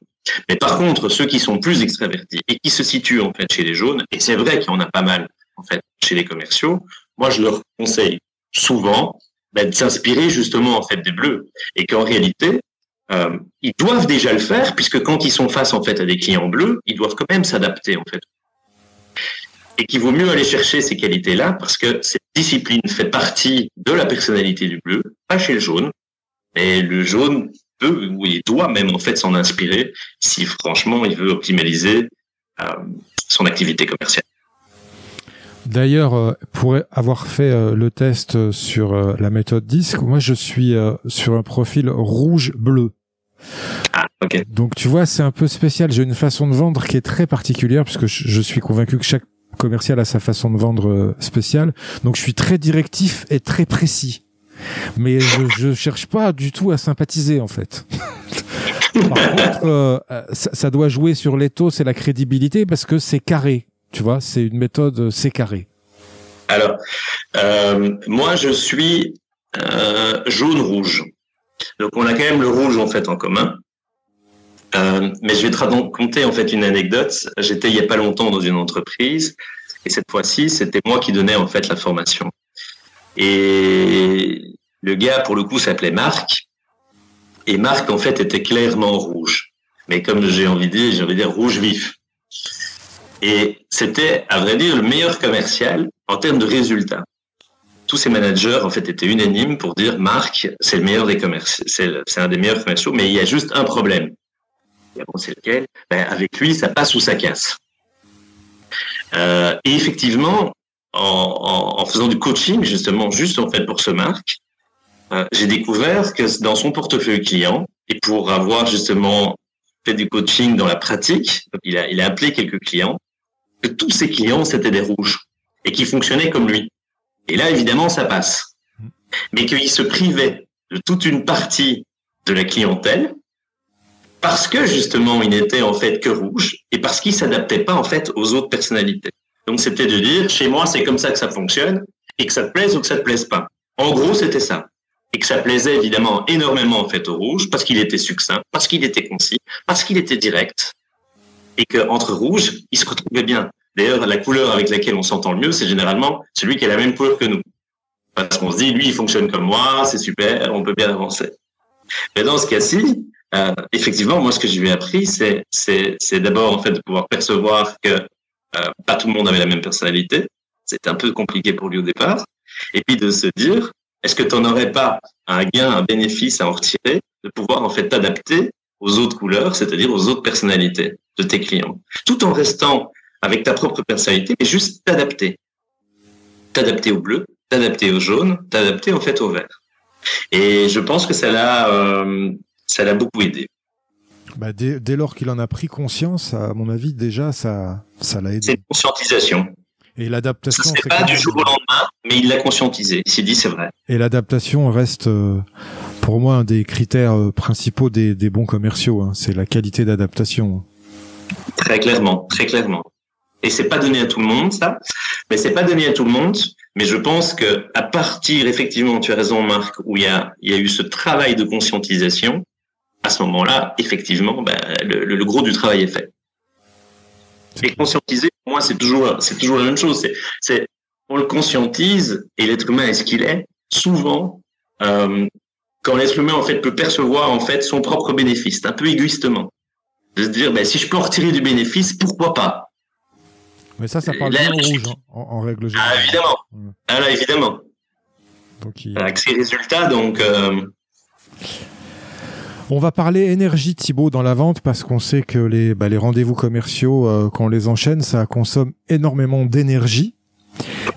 Mais par contre, ceux qui sont plus extravertis et qui se situent en fait chez les jaunes, et c'est vrai qu'il y en a pas mal en fait chez les commerciaux, moi je leur conseille souvent ben, de s'inspirer justement en fait des bleus et qu'en réalité euh, ils doivent déjà le faire puisque quand ils sont face en fait à des clients bleus, ils doivent quand même s'adapter en fait. Et qu'il vaut mieux aller chercher ces qualités-là parce que cette discipline fait partie de la personnalité du bleu, pas chez le jaune, et le jaune peut ou il doit même en fait s'en inspirer si franchement il veut optimaliser euh, son activité commerciale. D'ailleurs, euh, pour avoir fait euh, le test sur la méthode disque, moi je suis sur un profil rouge-bleu. Ah, ok. Donc tu vois, c'est un peu spécial. J'ai une façon de vendre qui est très particulière puisque je suis convaincu que chaque commercial a sa façon de vendre spéciale. Donc je suis très directif et très précis. Mais je, je cherche pas du tout à sympathiser en fait. Par contre, ça, ça, doit jouer sur l'étau, c'est la crédibilité parce que c'est carré. Tu vois, c'est une méthode, euh, c'est carré. Alors, euh, moi, je suis euh, jaune-rouge. Donc, on a quand même le rouge, en fait, en commun. Euh, mais je vais te raconter, en fait, une anecdote. J'étais il y a pas longtemps dans une entreprise. Et cette fois-ci, c'était moi qui donnais, en fait, la formation. Et le gars, pour le coup, s'appelait Marc. Et Marc, en fait, était clairement rouge. Mais comme j'ai envie de dire, j'ai envie de dire rouge vif. Et c'était, à vrai dire, le meilleur commercial en termes de résultats. Tous ces managers, en fait, étaient unanimes pour dire, Marc, c'est le meilleur des commerciaux, c'est un des meilleurs commerciaux, mais il y a juste un problème. Bon, c'est lequel ben, Avec lui, ça passe ou ça casse. Euh, et effectivement, en, en, en, faisant du coaching, justement, juste en fait pour ce Marc, euh, j'ai découvert que dans son portefeuille client, et pour avoir justement fait du coaching dans la pratique, il a, il a appelé quelques clients, que tous ses clients, c'était des rouges et qui fonctionnaient comme lui. Et là, évidemment, ça passe. Mais qu'il se privait de toute une partie de la clientèle parce que justement, il n'était en fait que rouge et parce qu'il s'adaptait pas en fait aux autres personnalités. Donc, c'était de dire, chez moi, c'est comme ça que ça fonctionne et que ça te plaise ou que ça te plaise pas. En gros, c'était ça. Et que ça plaisait évidemment énormément en fait au rouge parce qu'il était succinct, parce qu'il était concis, parce qu'il était direct, et qu'entre rouges, ils se retrouvaient bien. D'ailleurs, la couleur avec laquelle on s'entend le mieux, c'est généralement celui qui a la même couleur que nous. Parce qu'on se dit, lui, il fonctionne comme moi, c'est super, on peut bien avancer. Mais dans ce cas-ci, euh, effectivement, moi, ce que j'ai appris, c'est, c'est, c'est d'abord, en fait, de pouvoir percevoir que euh, pas tout le monde avait la même personnalité. C'était un peu compliqué pour lui au départ. Et puis de se dire, est-ce que tu n'en aurais pas un gain, un bénéfice à en retirer, de pouvoir, en fait, t'adapter aux autres couleurs, c'est-à-dire aux autres personnalités de tes clients, tout en restant avec ta propre personnalité, mais juste t'adapter. T'adapter au bleu, t'adapter au jaune, t'adapter en fait au vert. Et je pense que ça l'a, euh, ça l'a beaucoup aidé. Bah dès, dès, lors qu'il en a pris conscience, à mon avis, déjà, ça, ça l'a aidé. C'est une conscientisation. Et l'adaptation. C'est pas du jour au lendemain, mais il l'a conscientisé. Il s'est dit, c'est vrai. Et l'adaptation reste, euh, pour moi, un des critères euh, principaux des, des bons commerciaux. Hein. C'est la qualité d'adaptation. Très clairement, très clairement. Et c'est pas donné à tout le monde, ça. Mais c'est pas donné à tout le monde. Mais je pense que à partir, effectivement, tu as raison, Marc, où il y a, il y a eu ce travail de conscientisation, à ce moment-là, effectivement, ben, le, le, gros du travail est fait. Et conscientiser, pour moi, c'est toujours, c'est toujours la même chose. C'est, on le conscientise et l'être humain est ce qu'il est. Souvent, euh, quand l'être humain en fait peut percevoir en fait son propre bénéfice, un peu égoïstement, de se dire ben, si je peux en retirer du bénéfice, pourquoi pas? Mais ça, ça parle bien au rouge, hein, en, règle générale. Ah, évidemment. Ah, là, évidemment. Donc, il... Avec ces résultats, donc. Euh... On va parler énergie, Thibaut, dans la vente, parce qu'on sait que les, bah, les rendez-vous commerciaux, euh, quand on les enchaîne, ça consomme énormément d'énergie.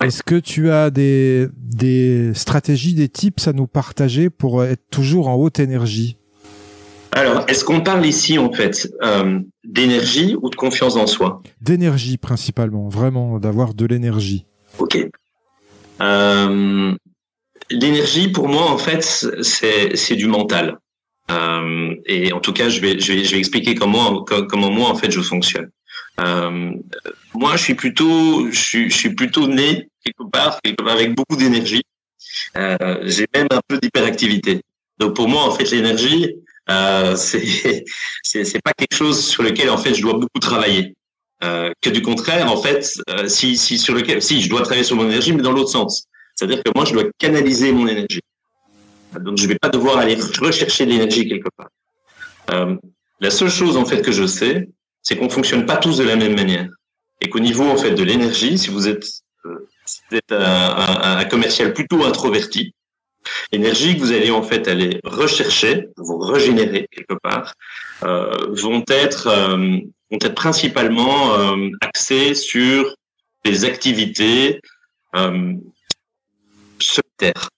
Est-ce que tu as des, des stratégies, des tips à nous partager pour être toujours en haute énergie? Alors, est-ce qu'on parle ici en fait euh, d'énergie ou de confiance en soi? D'énergie principalement, vraiment d'avoir de l'énergie. Ok. Euh, l'énergie pour moi en fait c'est c'est du mental. Euh, et en tout cas, je vais je vais je vais expliquer comment comment moi en fait je fonctionne. Euh, moi, je suis plutôt je suis je suis plutôt né quelque part, avec beaucoup d'énergie. Euh, j'ai même un peu d'hyperactivité. Donc pour moi en fait l'énergie euh, c'est c'est pas quelque chose sur lequel en fait je dois beaucoup travailler. Que du contraire, en fait, si, si sur lequel, si je dois travailler sur mon énergie, mais dans l'autre sens. C'est-à-dire que moi, je dois canaliser mon énergie. Donc, je vais pas devoir aller rechercher l'énergie quelque part. Euh, la seule chose en fait que je sais, c'est qu'on fonctionne pas tous de la même manière, et qu'au niveau en fait de l'énergie, si vous êtes, euh, un, commercial plutôt introverti, L'énergie que vous allez en fait aller rechercher, vous régénérer quelque part, euh, vont être euh, vont être principalement axées sur des activités solitaires.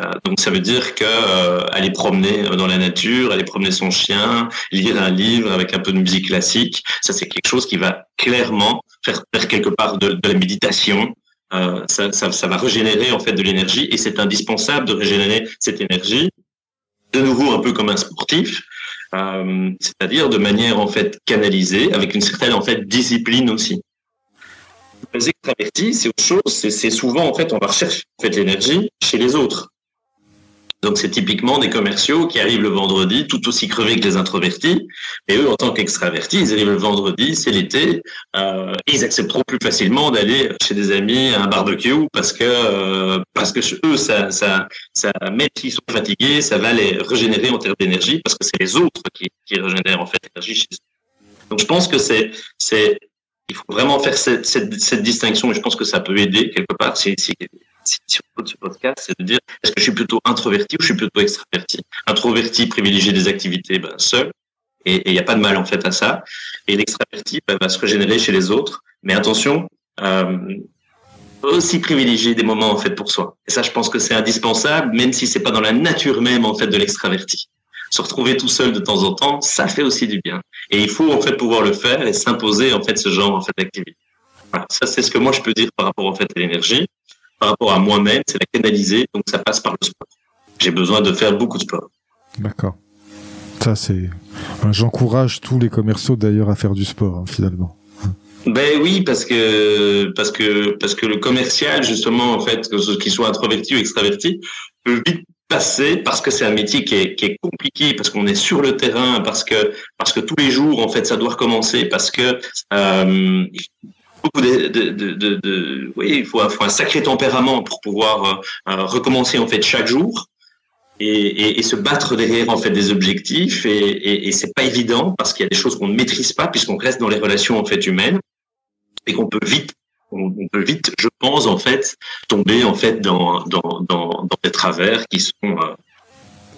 Euh, donc ça veut dire que euh, promener dans la nature, aller promener son chien, lire un livre avec un peu de musique classique, ça c'est quelque chose qui va clairement faire, faire quelque part de, de la méditation. Euh, ça, ça, ça, va régénérer en fait de l'énergie et c'est indispensable de régénérer cette énergie. De nouveau un peu comme un sportif, euh, c'est-à-dire de manière en fait canalisée avec une certaine en fait discipline aussi. Les extravertis, c'est autre chose. C'est souvent en fait on va rechercher en fait l'énergie chez les autres. Donc c'est typiquement des commerciaux qui arrivent le vendredi tout aussi crevés que les introvertis. Et eux, en tant qu'extravertis, ils arrivent le vendredi, c'est l'été, euh, ils accepteront plus facilement d'aller chez des amis à un barbecue parce que euh, parce que eux, ça, ça, ça, même s'ils sont fatigués, ça va les régénérer en termes d'énergie parce que c'est les autres qui, qui régénèrent en fait l'énergie chez eux. Donc je pense que c'est c'est il faut vraiment faire cette, cette, cette, distinction et je pense que ça peut aider quelque part si, si, si, si on ce podcast, c'est de dire est-ce que je suis plutôt introverti ou je suis plutôt extraverti? Introverti, privilégier des activités ben, seul, et il n'y a pas de mal en fait à ça. Et l'extraverti ben, va se régénérer chez les autres, mais attention, euh, aussi privilégier des moments en fait pour soi. Et ça, je pense que c'est indispensable, même si c'est pas dans la nature même en fait de l'extraverti. Se retrouver tout seul de temps en temps, ça fait aussi du bien. Et il faut en fait pouvoir le faire et s'imposer en fait ce genre en fait d'activité. Voilà, ça c'est ce que moi je peux dire par rapport en fait à l'énergie par rapport à moi-même, c'est la canaliser, donc ça passe par le sport. J'ai besoin de faire beaucoup de sport. D'accord. Ça, c'est. J'encourage tous les commerciaux d'ailleurs à faire du sport, hein, finalement. Ben oui, parce que parce que parce que le commercial, justement, en fait, qu'il soit introverti ou extraverti, peut vite passer parce que c'est un métier qui est, qui est compliqué, parce qu'on est sur le terrain, parce que parce que tous les jours, en fait, ça doit recommencer, parce que euh, de, de, oui, il faut, un sacré tempérament pour pouvoir euh, recommencer en fait chaque jour et, se battre derrière en fait des objectifs et, et, c'est pas évident parce qu'il y a des choses qu'on ne maîtrise pas puisqu'on reste dans les relations en fait humaines et qu'on peut vite on, peut vite, je pense en fait, tomber en fait dans des travers qui sont euh,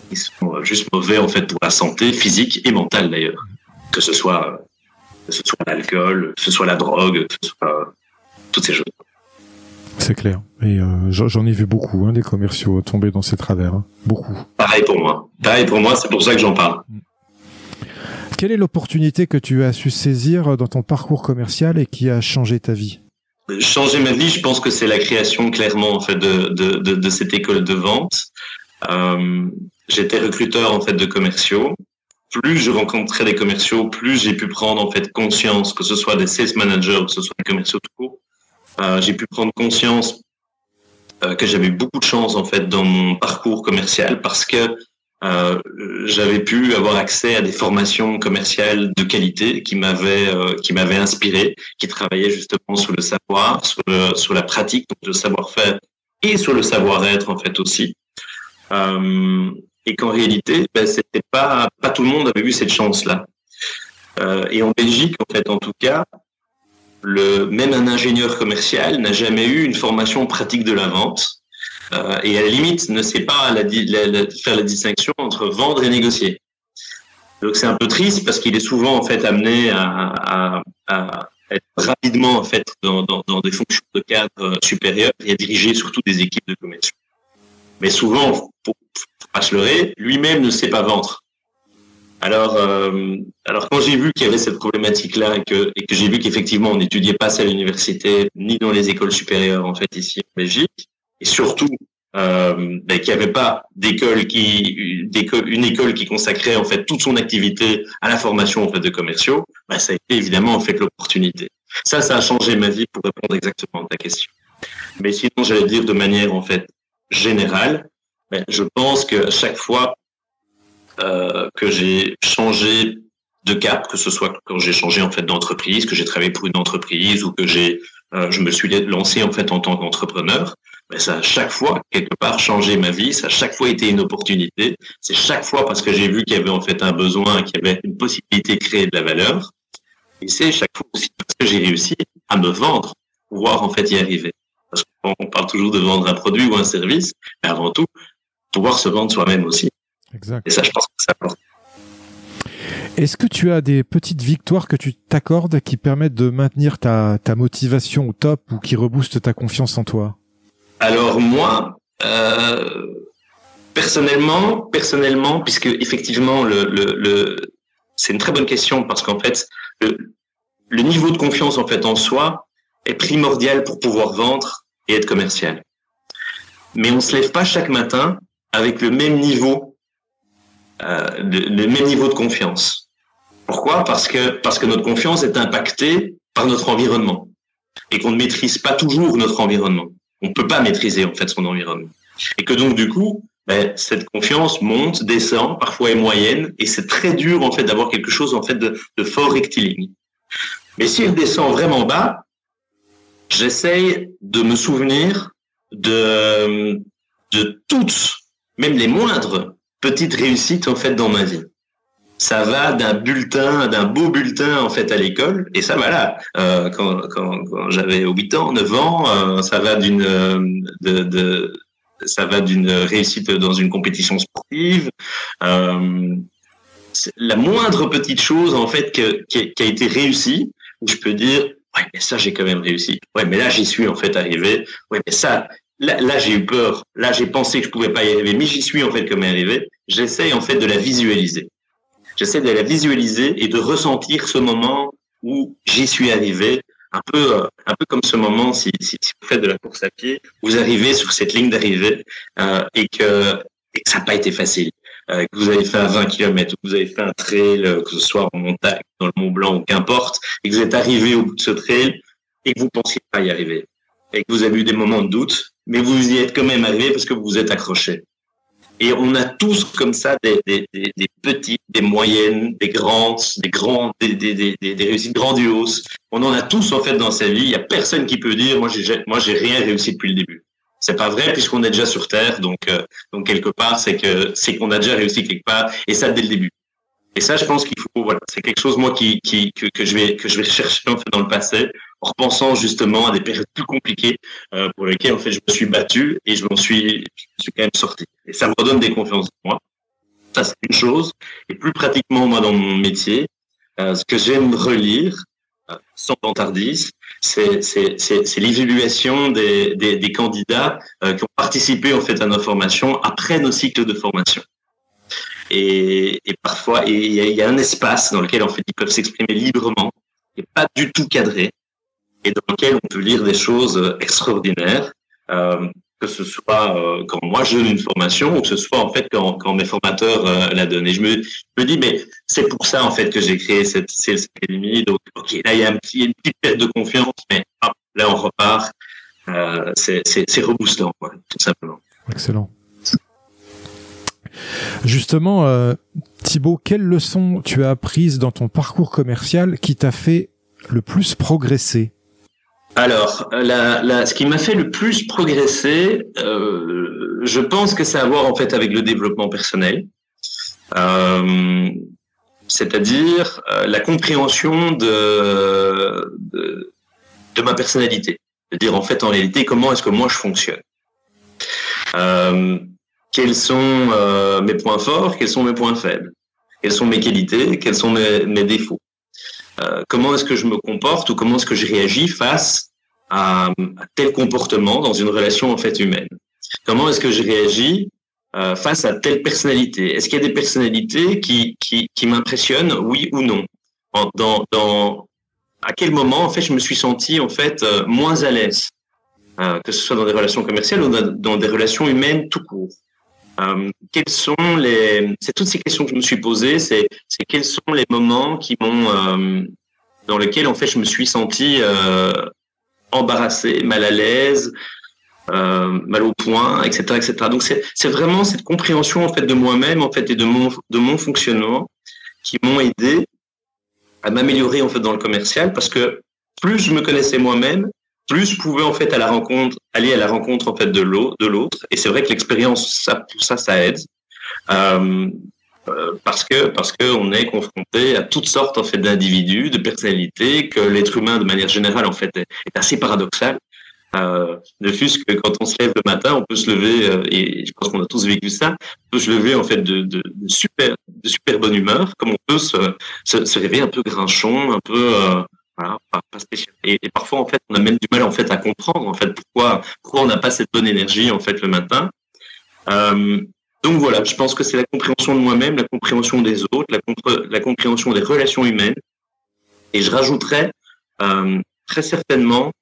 qui sont juste mauvais en fait pour la santé physique et mentale d'ailleurs, que ce soit que ce soit l'alcool, que ce soit la drogue, que ce soit toutes ces choses. C'est clair. Et euh, j'en ai vu beaucoup, hein, des commerciaux tomber dans ces travers. Hein. Beaucoup. Pareil pour moi. Pareil pour moi, c'est pour ça que j'en parle. Quelle est l'opportunité que tu as su saisir dans ton parcours commercial et qui a changé ta vie? Changer ma vie, je pense que c'est la création clairement en fait de, de, de, de cette école de vente. Euh, J'étais recruteur en fait de commerciaux plus je rencontrais des commerciaux, plus j'ai pu prendre en fait conscience, que ce soit des sales managers, que ce soit des commerciaux tout court, euh, j'ai pu prendre conscience euh, que j'avais beaucoup de chance en fait dans mon parcours commercial parce que euh, j'avais pu avoir accès à des formations commerciales de qualité qui m'avaient qui m'avaient inspiré, qui travaillaient justement sur le savoir, sur la pratique, donc le savoir-faire et sur le savoir-être en fait aussi. Et qu'en réalité, ben, c'était pas pas tout le monde avait eu cette chance-là. Euh, et en Belgique, en fait, en tout cas, le même un ingénieur commercial n'a jamais eu une formation pratique de la vente euh, et à la limite ne sait pas faire la distinction entre vendre et négocier. Donc c'est un peu triste parce qu'il est souvent en fait amené à, être rapidement en fait dans, des fonctions de cadre supérieur et à diriger surtout des équipes de commerce. Mais souvent, pour, pas se lui-même ne sait pas vendre. Alors, euh, alors quand j'ai vu qu'il y avait cette problématique-là et que, que j'ai vu qu'effectivement on n'étudiait pas ça à l'université ni dans les écoles supérieures en fait ici en Belgique, et surtout euh, ben, qu'il n'y avait pas d'école qui une école qui consacrait en fait toute son activité à la formation en fait de commerciaux, ben, ça a été évidemment en fait l'opportunité. Ça, ça a changé ma vie pour répondre exactement à ta question. Mais sinon, j'allais dire de manière en fait générale, mais je pense que chaque fois euh, que j'ai changé de cap, que ce soit quand j'ai changé en fait d'entreprise, que j'ai travaillé pour une entreprise ou que j'ai, euh, je me suis lancé en fait en tant qu'entrepreneur, mais ça a chaque fois quelque part changé ma vie, ça a chaque fois été une opportunité. C'est chaque fois parce que j'ai vu qu'il y avait en fait un besoin, qu'il y avait une possibilité de créer de la valeur. Et c'est chaque fois aussi parce que j'ai réussi à me vendre, pouvoir en fait y arriver. Parce qu'on parle toujours de vendre un produit ou un service, mais avant tout, pouvoir se vendre soi-même aussi. Exact. Et ça, je pense que ça Est-ce que tu as des petites victoires que tu t'accordes qui permettent de maintenir ta, ta motivation au top ou qui reboostent ta confiance en toi? Alors moi, euh, personnellement, personnellement, puisque effectivement le, le, le c'est une très bonne question parce qu'en fait le, le niveau de confiance en fait en soi est primordial pour pouvoir vendre et être commercial. Mais on se lève pas chaque matin avec le même niveau, euh, le même niveau de confiance. Pourquoi? Parce que parce que notre confiance est impactée par notre environnement et qu'on ne maîtrise pas toujours notre environnement. On peut pas maîtriser en fait son environnement et que donc du coup ben, cette confiance monte, descend, parfois est moyenne, et c'est très dur en fait d'avoir quelque chose en fait de, de fort rectiligne. Mais si elle descend vraiment bas, j'essaye de me souvenir de, de toutes, même les moindres petites réussites en fait dans ma vie. Ça va d'un bulletin, d'un beau bulletin en fait à l'école, et ça voilà. Euh, quand, j'avais 8 ans, 9 ans, euh, ça va d'une euh, ça va d'une réussite dans une compétition sportive. Euh, la moindre petite chose en fait qui a été réussie, je peux dire, ouais, mais ça, j'ai quand même réussi. Ouais, mais là, j'y suis en fait arrivé. Ouais, mais ça, là, là j'ai eu peur. Là, j'ai pensé que je pouvais pas y arriver, mais j'y suis en fait comme arrivé. J'essaye en fait de la visualiser. J'essaie de la visualiser et de ressentir ce moment où j'y suis arrivé. Un peu, euh, un peu comme ce moment, si, si, si, vous faites de la course à pied, vous arrivez sur cette ligne d'arrivée euh, et, que, et que ça n'a pas été facile. Euh, que vous avez fait un 20 km, que vous avez fait un trail, euh, que ce soit en montagne, dans le Mont Blanc ou qu'importe, et que vous êtes arrivé au bout de ce trail et que vous pensiez pas y arriver, et que vous avez eu des moments de doute, mais vous y êtes quand même arrivé parce que vous vous êtes accroché. Et on a tous comme ça des, des, des, des petites, des moyennes, des grandes, des grands, des, réussites grandioses. On en a tous en fait dans sa vie. Il y a personne qui peut dire moi j'ai moi j'ai rien réussi depuis le début. C'est pas vrai puisqu'on est déjà sur Terre, donc euh, donc quelque part c'est que c'est qu'on a déjà réussi quelque part et ça dès le début. Et ça, je pense qu'il faut voilà, c'est quelque chose moi qui, qui que, que, je vais que je vais chercher en fait dans le passé, en repensant justement à des périodes plus compliquées euh, pour lesquelles en fait je me suis battu et je m'en suis je suis quand même sorti. Et ça me redonne des confiances en moi. Ça c'est une chose. Et plus pratiquement moi dans mon métier, euh, ce que j'aime relire, sans vantardise, c'est l'évaluation des, des, des, candidats euh, qui ont participé en fait à nos formations après nos cycles de formation. Et, et parfois, il y, y, a un espace dans lequel en fait ils peuvent s'exprimer librement, et pas du tout cadré, et dans lequel on peut lire des choses extraordinaires. Euh, que ce soit euh, quand moi je donne une formation ou que ce soit en fait quand, quand mes formateurs euh, la donnent. Et je me, je me dis, mais c'est pour ça en fait que j'ai créé cette Sales Academy. Donc, ok, là il y a un petit, une petite perte de confiance, mais hop, là on repart. Euh, c'est reboostant, quoi, tout simplement. Excellent. Justement, euh, Thibaut, quelle leçon tu as apprises dans ton parcours commercial qui t'a fait le plus progresser? Alors, ce qui m'a fait le plus progresser, euh, je pense que c'est à voir en fait avec le développement personnel, euh, c'est-à-dire euh, la compréhension de, de, ma personnalité, c'est-à-dire en fait en réalité comment est-ce que moi je fonctionne, quels sont euh, mes points forts, quels sont mes points faibles, quelles sont mes qualités, quels sont mes, défauts? Euh, comment est-ce que je me comporte ou comment est-ce que je réagis face à, tel comportement dans une relation en fait humaine? Comment est-ce que je réagis euh, face à telle personnalité? Est-ce qu'il y a des personnalités qui, qui, qui m'impressionnent, oui ou non? Dans, dans, À quel moment en fait je me suis senti en fait moins à l'aise, que ce soit dans des relations commerciales ou dans des relations humaines tout court? Euh, quels sont les c'est toutes ces questions que je me suis posées c'est quels sont les moments qui m'ont euh, dans lesquels en fait je me suis senti euh, embarrassé mal à l'aise euh, mal au point etc etc donc c'est vraiment cette compréhension en fait de moi-même en fait et de mon de mon fonctionnement qui m'ont aidé à m'améliorer en fait dans le commercial parce que plus je me connaissais moi-même plus je pouvais en fait à la rencontre aller à la rencontre en fait de l'autre. Et c'est vrai que l'expérience ça tout ça ça aide. Euh, euh, parce que parce que on est confronté à toutes sortes en fait d'individus de personnalités que l'être humain de manière générale en fait est, est assez paradoxal. Euh, ne fût-ce que quand on se lève le matin, on peut se lever, euh, et je pense qu'on a tous vécu ça, on peut se lever en fait de, de, de super, de super bonne humeur, comme on peut se, se, se réveiller un peu grinchon, un peu euh, Et, parfois en fait, on a même du mal en fait à comprendre en fait pourquoi pourquoi on n'a pas cette bonne énergie en fait le matin. Euh, donc voilà, je pense que c'est la compréhension de moi-même, la compréhension des autres, la, la compréhension des relations humaines. Et je rajouterais euh, très certainement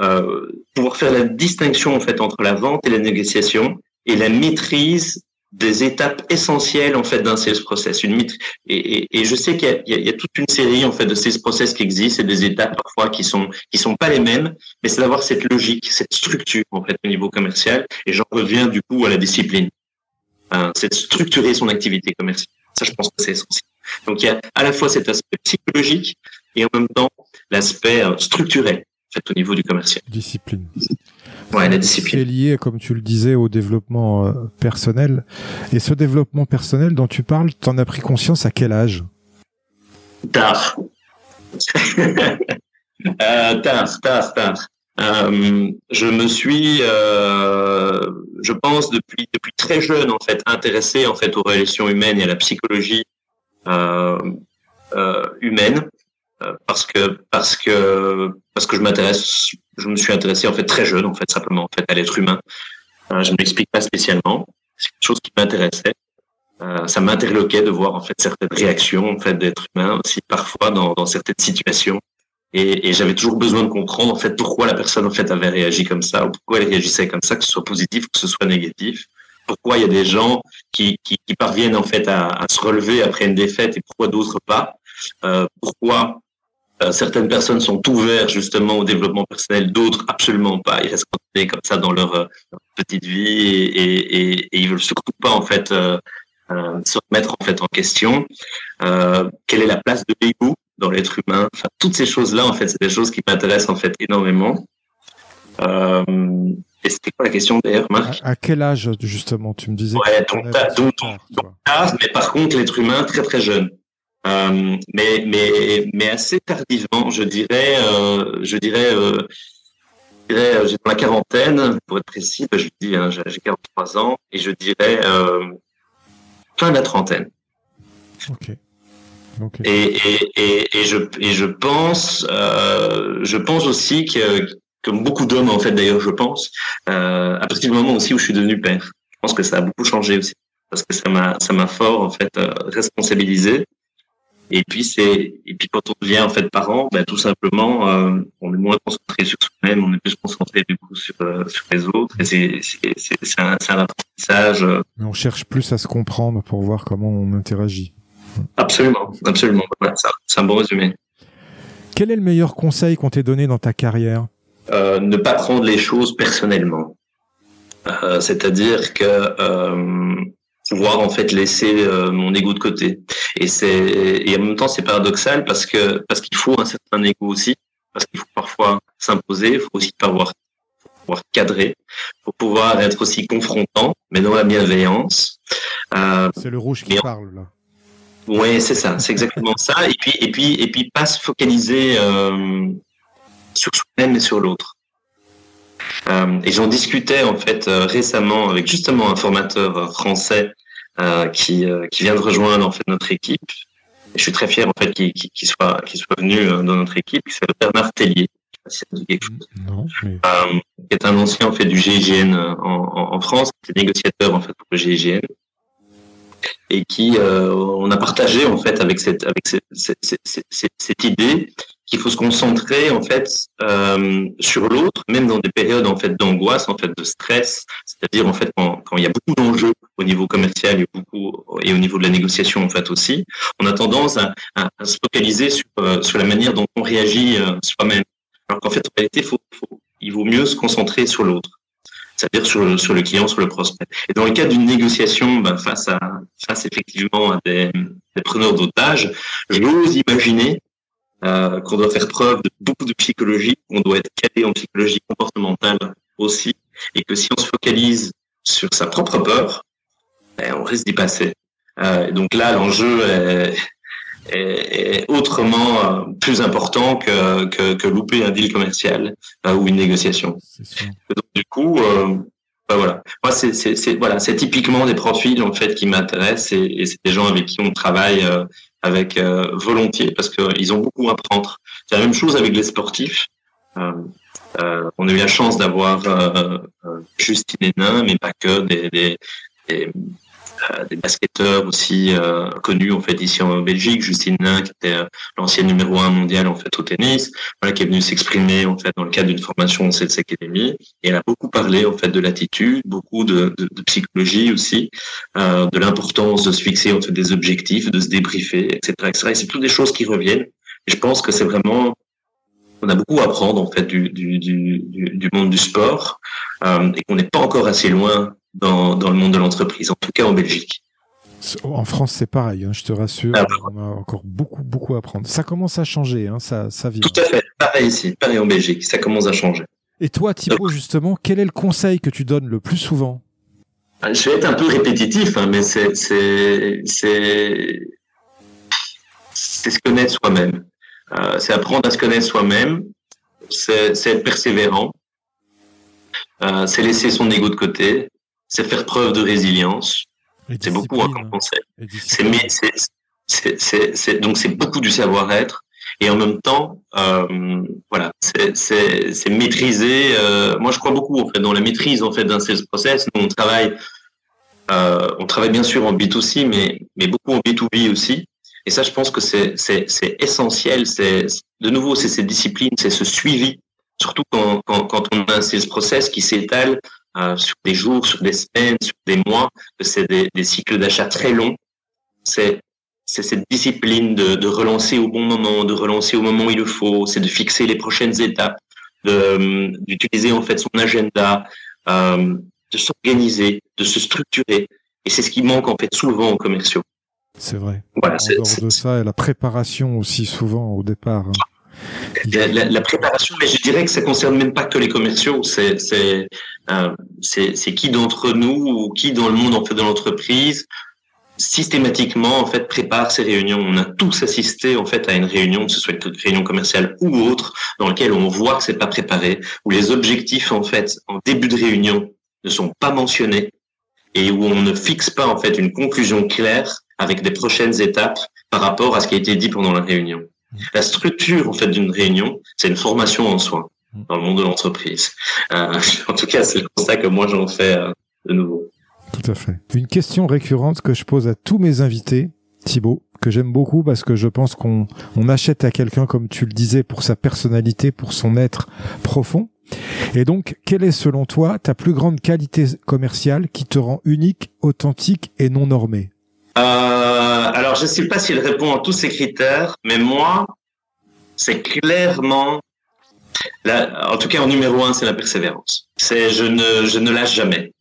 euh, pouvoir faire la distinction en fait entre la vente et la négociation et la maîtrise des étapes essentielles en fait d'un sales process. Une et, et, et je sais qu'il y, y, a toute une série en fait de sales process qui existent et des étapes parfois qui sont qui sont pas les mêmes, mais c'est d'avoir cette logique, cette structure en fait au niveau commercial. Et j'en reviens du coup à la discipline. C'est structurer son activité commerciale. Ça, je pense que c'est essentiel. Donc il y a à la fois cet aspect psychologique et en même temps l'aspect euh, structurel fait, au niveau du commercial. Discipline. Ouais, la discipline. C'est lié, comme tu le disais, au développement euh, personnel. Et ce développement personnel dont tu parles, t'en as pris conscience à quel âge? Tard. euh, tard, tard, tard. Euh, je me suis, euh, je pense depuis depuis très jeune en fait intéressé en fait aux relations humaines et à la psychologie euh, euh humaine euh, parce que parce que parce que je m'intéresse, je me suis intéressé en fait très jeune en fait simplement en fait à l'être humain. Euh, je ne m'explique pas spécialement. C'est quelque chose qui m'intéressait. Euh, ça m'interloquait de voir en fait certaines réactions en fait d'être humain aussi parfois dans, dans certaines situations. Et, et j'avais toujours besoin de comprendre en fait pourquoi la personne en fait avait réagi comme ça ou pourquoi elle réagissait comme ça, que ce soit positif ou que ce soit négatif. Pourquoi il y a des gens qui, qui, qui parviennent en fait à, à, se relever après une défaite et pourquoi d'autres pas. Euh, pourquoi certaines personnes sont ouvertes justement au développement personnel, d'autres absolument pas. Ils restent comme ça dans leur, euh, leur petite vie et, et, et, ils veulent surtout pas en fait euh, euh, se remettre en fait en question. Euh, quelle est la place de l'ego dans l'être humain? Enfin, toutes ces choses-là en fait, c'est des choses qui m'intéressent en fait énormément. Euh, et c'était quoi la question d'ailleurs, Marc? À, à, quel âge justement? Tu me disais. Ouais, donc, donc, donc, donc, mais par contre l'être humain très très jeune. Euh, mais, mais, mais assez tardivement, je dirais, euh, je dirais, euh, j'ai dans la quarantaine, pour être précis, ben, je dis, hein, j'ai 43 ans, et je dirais euh, fin de la trentaine. Ok. okay. Et, et, et, je, et je pense, euh, je pense aussi que, comme beaucoup d'hommes en fait d'ailleurs, je pense, euh, à partir du moment aussi où je suis devenu père, je pense que ça a beaucoup changé aussi parce que ça m'a ça m'a fort en fait responsabilisé et puis c'est et puis quand on devient en fait parent, ben, tout simplement, euh, on est moins concentré sur soi-même, on est plus concentré du coup sur euh, sur les autres. Et c'est c'est c'est un, un apprentissage. Euh, on cherche plus à se comprendre pour voir comment on interagit. Absolument, absolument. Voilà, c'est un bon résumé. Quel est le meilleur conseil qu'on t'ait donné dans ta carrière? Euh, Ne pas prendre les choses personnellement. Euh, C'est-à-dire que euh, pouvoir en fait laisser euh, mon ego de côté. Et c'est et en même temps c'est paradoxal parce que parce qu'il faut un certain ego aussi, parce qu'il faut parfois s'imposer, il faut aussi pouvoir pouvoir cadrer, faut pouvoir être aussi confrontant, mais dans la bienveillance. Euh, c'est le rouge qui et, parle là. Oui, c'est ça, c'est exactement ça. Et puis et puis et puis pas se focaliser euh, sur soi-même et sur l'autre. Euh, et j'en discutais en fait euh, récemment avec justement un formateur français euh, qui, qui vient de rejoindre en fait notre équipe. Et je suis très fier en fait qu'il qu soit qu'il soit venu dans notre équipe, qui s'appelle Bernard Tellier. Si quelque chose. Non, mais... qui est un ancien en fait du GIGN en, en, en France, qui est négociateur en fait pour le GIGN et qui euh, on a partagé en fait avec cette avec cette, cette, cette, idée qu'il faut se concentrer en fait euh, sur l'autre, même dans des périodes en fait d'angoisse, en fait de stress, c'est-à-dire en fait quand, il y a beaucoup d'enjeux au niveau commercial et au niveau de la négociation en fait aussi, on a tendance à, à, à se focaliser sur euh, sur la manière dont on réagit euh, soi-même. Alors qu'en fait en réalité, faut, faut, il vaut mieux se concentrer sur l'autre c'est-à-dire sur le, sur le client, sur le prospect. Et dans le cas d'une négociation, ben, face à face effectivement à des, des preneurs d'otages, j'ose imaginer euh, qu'on doit faire preuve de beaucoup de psychologie, qu'on doit être calé en psychologie comportementale aussi, et que si on se focalise sur sa propre peur, ben, on risque d'y passer. Euh, donc là, l'enjeu est, est, autrement euh, plus important que, que, que, louper un deal commercial euh, ou une négociation. Donc, du coup, euh, bah, voilà. Moi, c'est, voilà, c'est typiquement des profils en fait qui m'intéressent et, et c'est des gens avec qui on travaille avec volontiers parce qu'ils ont beaucoup à apprendre. C'est la même chose avec les sportifs. on a eu la chance d'avoir Justine Hénin, mais pas que des, des, des euh, des basketteurs aussi euh, connus en fait ici en Belgique, Justine Nain qui était euh, l'ancienne numéro un mondial en fait au tennis, voilà qui est venue s'exprimer en fait dans le cadre d'une formation au cette académie et elle a beaucoup parlé en fait de l'attitude, beaucoup de, de, de, psychologie aussi, euh, de l'importance de se fixer en fait des objectifs, de se débriefer, etc. etc. Et c'est toutes des choses qui reviennent. Et je pense que c'est vraiment on a beaucoup à apprendre en fait du, du, du, du monde du sport euh, et qu'on n'est pas encore assez loin dans, dans le monde de l'entreprise, en tout cas en Belgique. En France, c'est pareil, hein, je te rassure. Ah on a encore beaucoup, beaucoup à apprendre. Ça commence à changer, hein, ça, ça vient. Tout à fait. Pareil ici, pareil en Belgique, ça commence à changer. Et toi, Thibaut, justement, quel est le conseil que tu donnes le plus souvent? Je vais être un peu répétitif, hein, mais c'est c'est c'est c'est se connaître soi-même. Euh, c'est apprendre à se connaître soi-même. C'est être persévérant. Euh, c'est laisser son ego de côté c'est faire preuve de résilience. C'est beaucoup à compenser. C'est donc c'est beaucoup du savoir-être et en même temps, euh, voilà, c'est maîtriser. Euh, moi, je crois beaucoup en fait dans la maîtrise en fait d'un sales process. Nous, on travaille, euh, on travaille bien sûr en B2C, mais mais beaucoup en B2B aussi. Et ça, je pense que c'est c'est essentiel. C'est de nouveau, c'est cette discipline, c'est ce suivi, surtout quand, quand quand on a un sales process qui s'étale euh, sur des jours, sur des semaines, sur des mois, c'est des, des, cycles d'achat très longs. C'est c'est cette discipline de, de, relancer au bon moment, de relancer au moment où il le faut, c'est de fixer les prochaines étapes, d'utiliser en fait son agenda, euh, de s'organiser, de se structurer. Et c'est ce qui manque en fait souvent aux commerciaux. C'est vrai. Voilà, en dehors de ça, et la préparation aussi souvent au départ. Hein. La, la, préparation, mais je dirais que ça concerne même pas que les commerciaux. C'est euh, c'est qui d'entre nous ou qui dans le monde en fait de l'entreprise systématiquement en fait prépare ces réunions? On a tous assisté en fait à une réunion, que ce soit une réunion commerciale ou autre, dans laquelle on voit que c'est pas préparé, où les objectifs en fait en début de réunion ne sont pas mentionnés et où on ne fixe pas en fait une conclusion claire avec des prochaines étapes par rapport à ce qui a été dit pendant la réunion. La structure en fait d'une réunion, c'est une formation en soi dans le monde de l'entreprise. Euh, en tout cas, c'est pour ça que moi j'en fais euh, de nouveau. Tout à fait. Une question récurrente que je pose à tous mes invités, Thibaut, que j'aime beaucoup parce que je pense qu'on on achète à quelqu'un, comme tu le disais, pour sa personnalité, pour son être profond. Et donc, quelle est selon toi ta plus grande qualité commerciale qui te rend unique, authentique et non normé? Euh, alors, je ne sais pas s'il répond à tous ces critères, mais moi, c'est clairement, en tout cas en numéro un, c'est la persévérance. C'est je ne, je ne lâche jamais.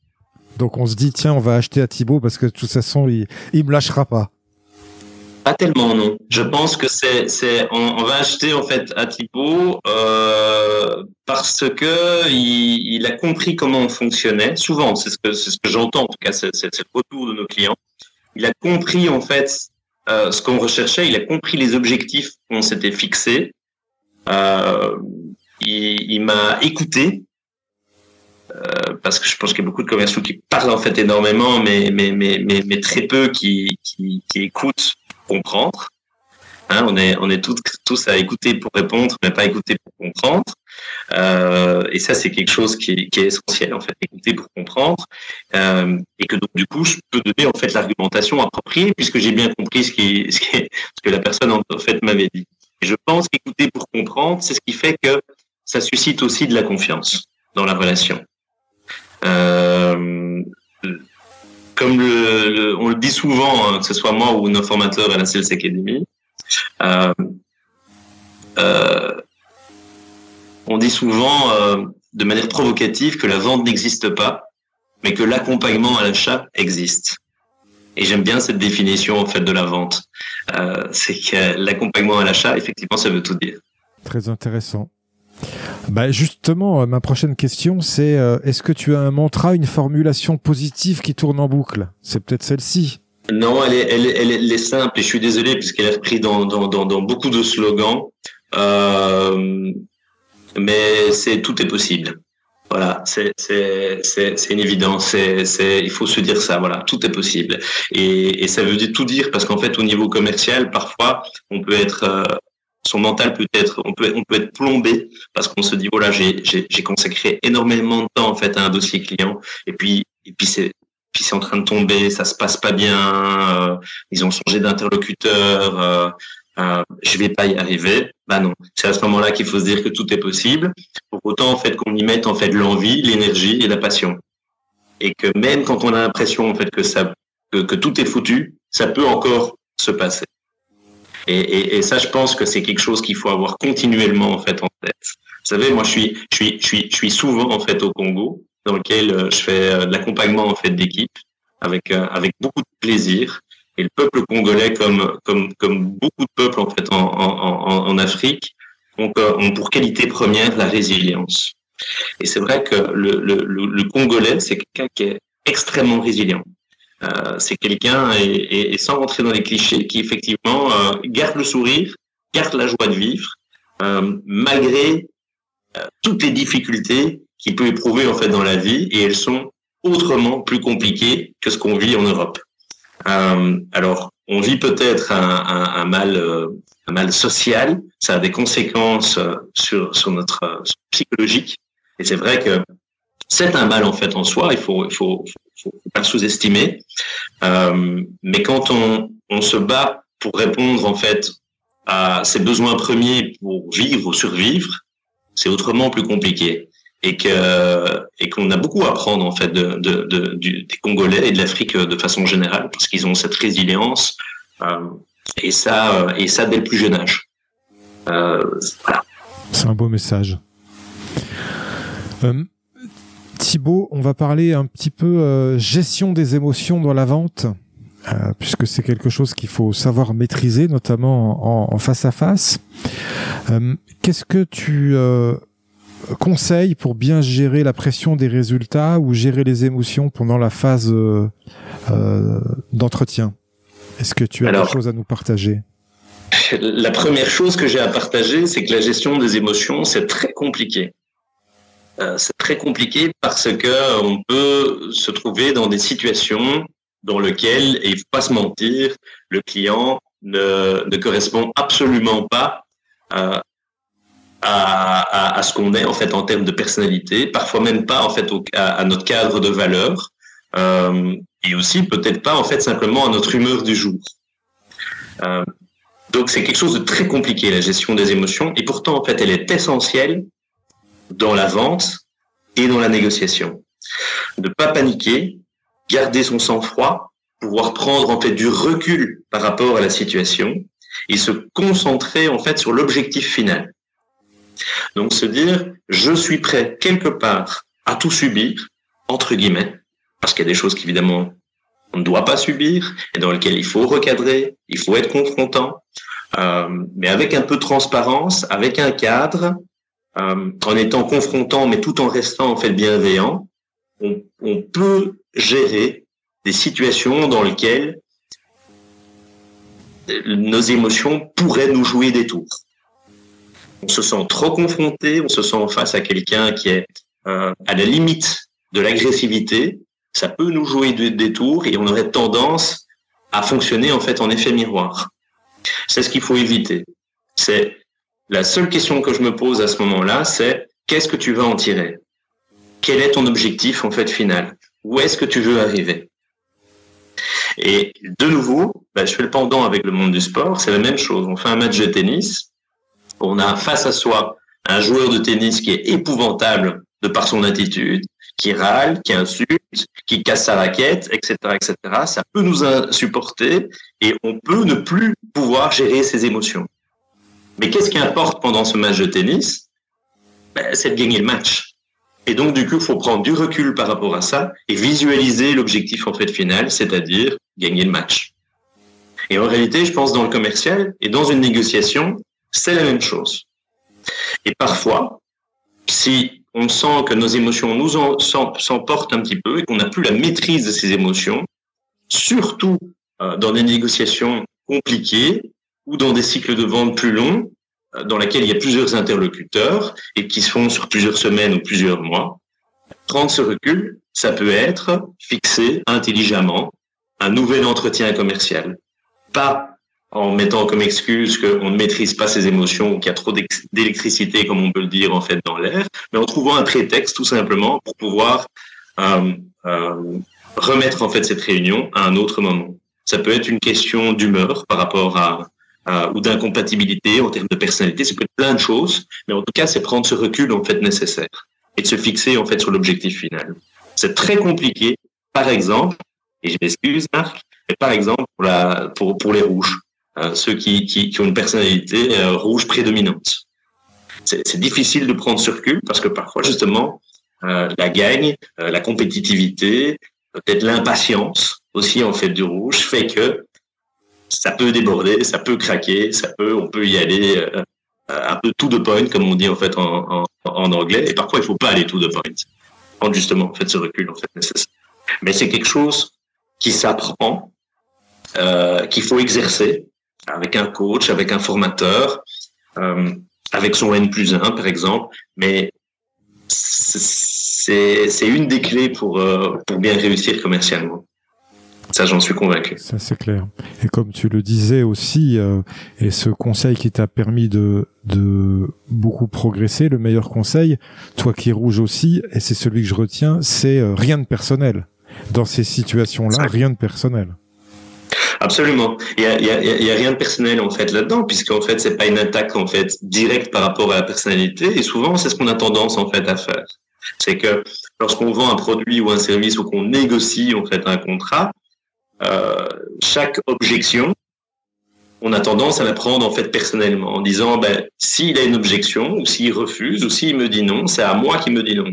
Donc on se dit tiens, on va acheter à Thibaut parce que de toute façon, il, il me lâchera pas. Pas tellement non. Je pense que c'est c'est on, on, va acheter en fait à Thibaut euh, parce que il, il, a compris comment on fonctionnait. Souvent, c'est ce que c'est ce que j'entends en tout cas, c'est le retour de nos clients il a compris en fait euh, ce qu'on recherchait, il a compris les objectifs qu'on s'était fixés. Euh, il, il m'a écouté euh, parce que je pense qu'il y a beaucoup de commerciaux qui parlent en fait énormément, mais mais mais mais, mais très peu qui, qui, qui écoutent pour comprendre. Hein, on est on est tous tous à écouter pour répondre, mais pas écouter pour comprendre. Euh, et ça, c'est quelque chose qui qui est, essentiel, en fait, écouter pour comprendre. Euh, et que donc, du coup, je peux donner, en fait, l'argumentation appropriée, puisque j'ai bien compris ce, qui, ce, qui, ce que la personne, en fait, m'avait dit. Je pense qu'écouter pour comprendre, c'est ce qui fait que ça suscite aussi de la confiance dans la relation. Euh, comme on le dit souvent, hein, que ce soit moi ou nos formateurs à la Sales Academy, euh, euh, on dit souvent de manière provocative que la vente n'existe pas, mais que l'accompagnement à l'achat existe. Et j'aime bien cette définition en fait de la vente. C'est que l'accompagnement à l'achat, effectivement, ça veut tout dire. Très intéressant. Bah justement, euh, ma prochaine question, c'est est-ce que tu as un mantra, une formulation positive qui tourne en boucle? C'est peut-être celle-ci. Non, elle est, simple et je suis désolé puisqu'elle est reprise dans, dans, dans, dans, beaucoup de slogans. Euh, mais c'est tout est possible. Voilà, c'est une évidence. C'est il faut se dire ça. Voilà, tout est possible. Et ça veut dire tout dire parce qu'en fait au niveau commercial, parfois on peut être euh, son mental peut être on peut être plombé parce qu'on se dit voilà j'ai consacré énormément de temps en fait à un dossier client et puis et puis c'est puis c'est en train de tomber, ça se passe pas bien, euh, ils ont changé d'interlocuteur, euh, euh, je vais pas y arriver. Bah non, c'est à ce moment-là qu'il faut se dire que tout est possible. Pour autant en fait qu'on y mette en fait l'envie, l'énergie et la passion, et que même quand on a l'impression en fait que ça que, tout est foutu, ça peut encore se passer. Et, et, et ça, je pense que c'est quelque chose qu'il faut avoir continuellement en fait en tête. Vous savez, moi, je suis, je suis, je suis, je suis souvent en fait au Congo dans lequel euh, je fais euh, de l'accompagnement en fait d'équipe avec euh, avec beaucoup de plaisir. Et le peuple congolais, comme comme comme beaucoup de peuples en fait en, en, en Afrique, ont, ont pour qualité première la résilience. Et c'est vrai que le, le, le Congolais, c'est quelqu'un qui est extrêmement résilient. Euh, c'est quelqu'un, et, et, sans rentrer dans les clichés, qui effectivement euh, garde le sourire, garde la joie de vivre, euh, malgré toutes les difficultés qu'il peut éprouver en fait dans la vie et elles sont autrement plus compliquées que ce qu'on vit en Europe. Euh, alors, on vit peut-être un, un, un, mal, euh, un mal social, ça a des conséquences sur, sur notre euh, psychologique, et c'est vrai que c'est un mal en fait en soi, il faut, il faut, faut, pas le sous-estimer. Euh, mais quand on, on se bat pour répondre en fait à ses besoins premiers pour vivre ou survivre, c'est autrement plus compliqué et que et qu'on a beaucoup à apprendre en fait de, de, de des Congolais et de l'Afrique de façon générale parce qu'ils ont cette résilience euh, et ça euh, et ça dès le plus jeune âge. Euh, voilà. C'est un beau message. Euh, Thibaut, on va parler un petit peu euh, gestion des émotions dans la vente. Euh, puisque c'est quelque chose qu'il faut savoir maîtriser, notamment en, en face à face. Euh, Qu'est-ce que tu euh, conseils pour bien gérer la pression des résultats ou gérer les émotions pendant la phase euh, euh, d'entretien? Est-ce que tu as Alors, des choses à nous partager? La première chose que j'ai à partager, c'est que la gestion des émotions, c'est très compliqué. Euh, c'est très compliqué parce que on peut se trouver dans des situations dans lesquelles, et il faut pas se mentir, le client ne, correspond absolument pas à, à, ce qu'on est en fait en termes de personnalité, parfois même pas en fait au, à, notre cadre de valeur, euh, et aussi peut-être pas en fait simplement à notre humeur du jour. Euh, donc c'est quelque chose de très compliqué la gestion des émotions, et pourtant en fait elle est essentielle dans la vente et dans la négociation. Ne pas paniquer, garder son sang-froid, pouvoir prendre en fait du recul par rapport à la situation et se concentrer en fait sur l'objectif final. Donc se dire, je suis prêt quelque part à tout subir, entre guillemets, parce qu'il y a des choses qu'évidemment on ne doit pas subir et dans lesquelles il faut recadrer, il faut être confrontant, euh, mais avec un peu de transparence, avec un cadre, euh, en étant confrontant, mais tout en restant en fait bienveillant, on, peut gérer des situations dans lesquelles nos émotions pourraient nous jouer des tours on se sent trop confronté, on se sent face à quelqu'un qui est euh, à la limite de l'agressivité, ça peut nous jouer des tours et on aurait tendance à fonctionner en fait en effet miroir. C'est ce qu'il faut éviter. C'est la seule question que je me pose à ce moment-là, c'est qu'est-ce que tu vas en tirer? Quel est ton objectif en fait final? Où est-ce que tu veux arriver? Et de nouveau, bah, je fais le pendant avec le monde du sport, c'est la même chose. On fait un match de tennis, on a face à soi un joueur de tennis qui est épouvantable de par son attitude, qui râle, qui insulte, qui casse sa raquette, etc., etc. Ça peut nous insupporter et on peut ne plus pouvoir gérer ses émotions. Mais qu'est-ce qui importe pendant ce match de tennis? Ben, C'est de gagner le match. Et donc, du coup, il faut prendre du recul par rapport à ça et visualiser l'objectif en fait final, c'est-à-dire gagner le match. Et en réalité, je pense dans le commercial et dans une négociation, c'est la même chose. Et parfois, si on sent que nos émotions nous s'emportent un petit peu et qu'on n'a plus la maîtrise de ces émotions, surtout dans des négociations compliquées ou dans des cycles de vente plus longs, dans lesquels il y a plusieurs interlocuteurs et qui se font sur plusieurs semaines ou plusieurs mois. Prendre ce recul, ça peut être fixer intelligemment un nouvel entretien commercial. Pas en mettant comme excuse qu'on ne maîtrise pas ses émotions ou qu'il y a trop d'électricité, comme on peut le dire en fait dans l'air, mais en trouvant un prétexte tout simplement pour pouvoir euh, euh, remettre en fait cette réunion à un autre moment. Ça peut être une question d'humeur par rapport à, à ou d'incompatibilité en termes de personnalité, ça peut être plein de choses, mais en tout cas c'est prendre ce recul en fait nécessaire et de se fixer en fait sur l'objectif final. C'est très compliqué, par exemple, et je m'excuse Marc, mais par exemple pour, la, pour, pour les rouges. Euh, ceux qui, qui, qui, ont une personnalité euh, rouge prédominante. C'est difficile de prendre ce recul parce que parfois, justement, euh, la gagne, la compétitivité, peut-être l'impatience aussi en fait du rouge fait que ça peut déborder, ça peut craquer, ça peut, on peut y aller un peu tout de point comme on dit en fait en, en, en, anglais. Et parfois, il faut pas aller tout de point. Prendre justement en fait ce recul en fait nécessaire. Mais c'est quelque chose qui s'apprend, euh, qu'il faut exercer avec un coach, avec un formateur, euh, avec son N plus 1 par exemple, mais c'est une des clés pour, euh, pour bien réussir commercialement. Ça, j'en suis convaincu. Ça, c'est clair. Et comme tu le disais aussi, euh, et ce conseil qui t'a permis de, de beaucoup progresser, le meilleur conseil, toi qui es rouge aussi, et c'est celui que je retiens, c'est euh, rien de personnel. Dans ces situations-là, rien de personnel. Absolument. Il y a, y, a, y a, rien de personnel en fait là-dedans, puisqu'en fait c'est pas une attaque en fait directe par rapport à la personnalité. Et souvent c'est ce qu'on a tendance en fait à faire. C'est que lorsqu'on vend un produit ou un service ou qu'on négocie en fait un contrat, chaque objection, on a tendance à la prendre en fait personnellement, en disant ben s'il a une objection ou s'il refuse ou s'il me dit non, c'est à moi qui me dit non.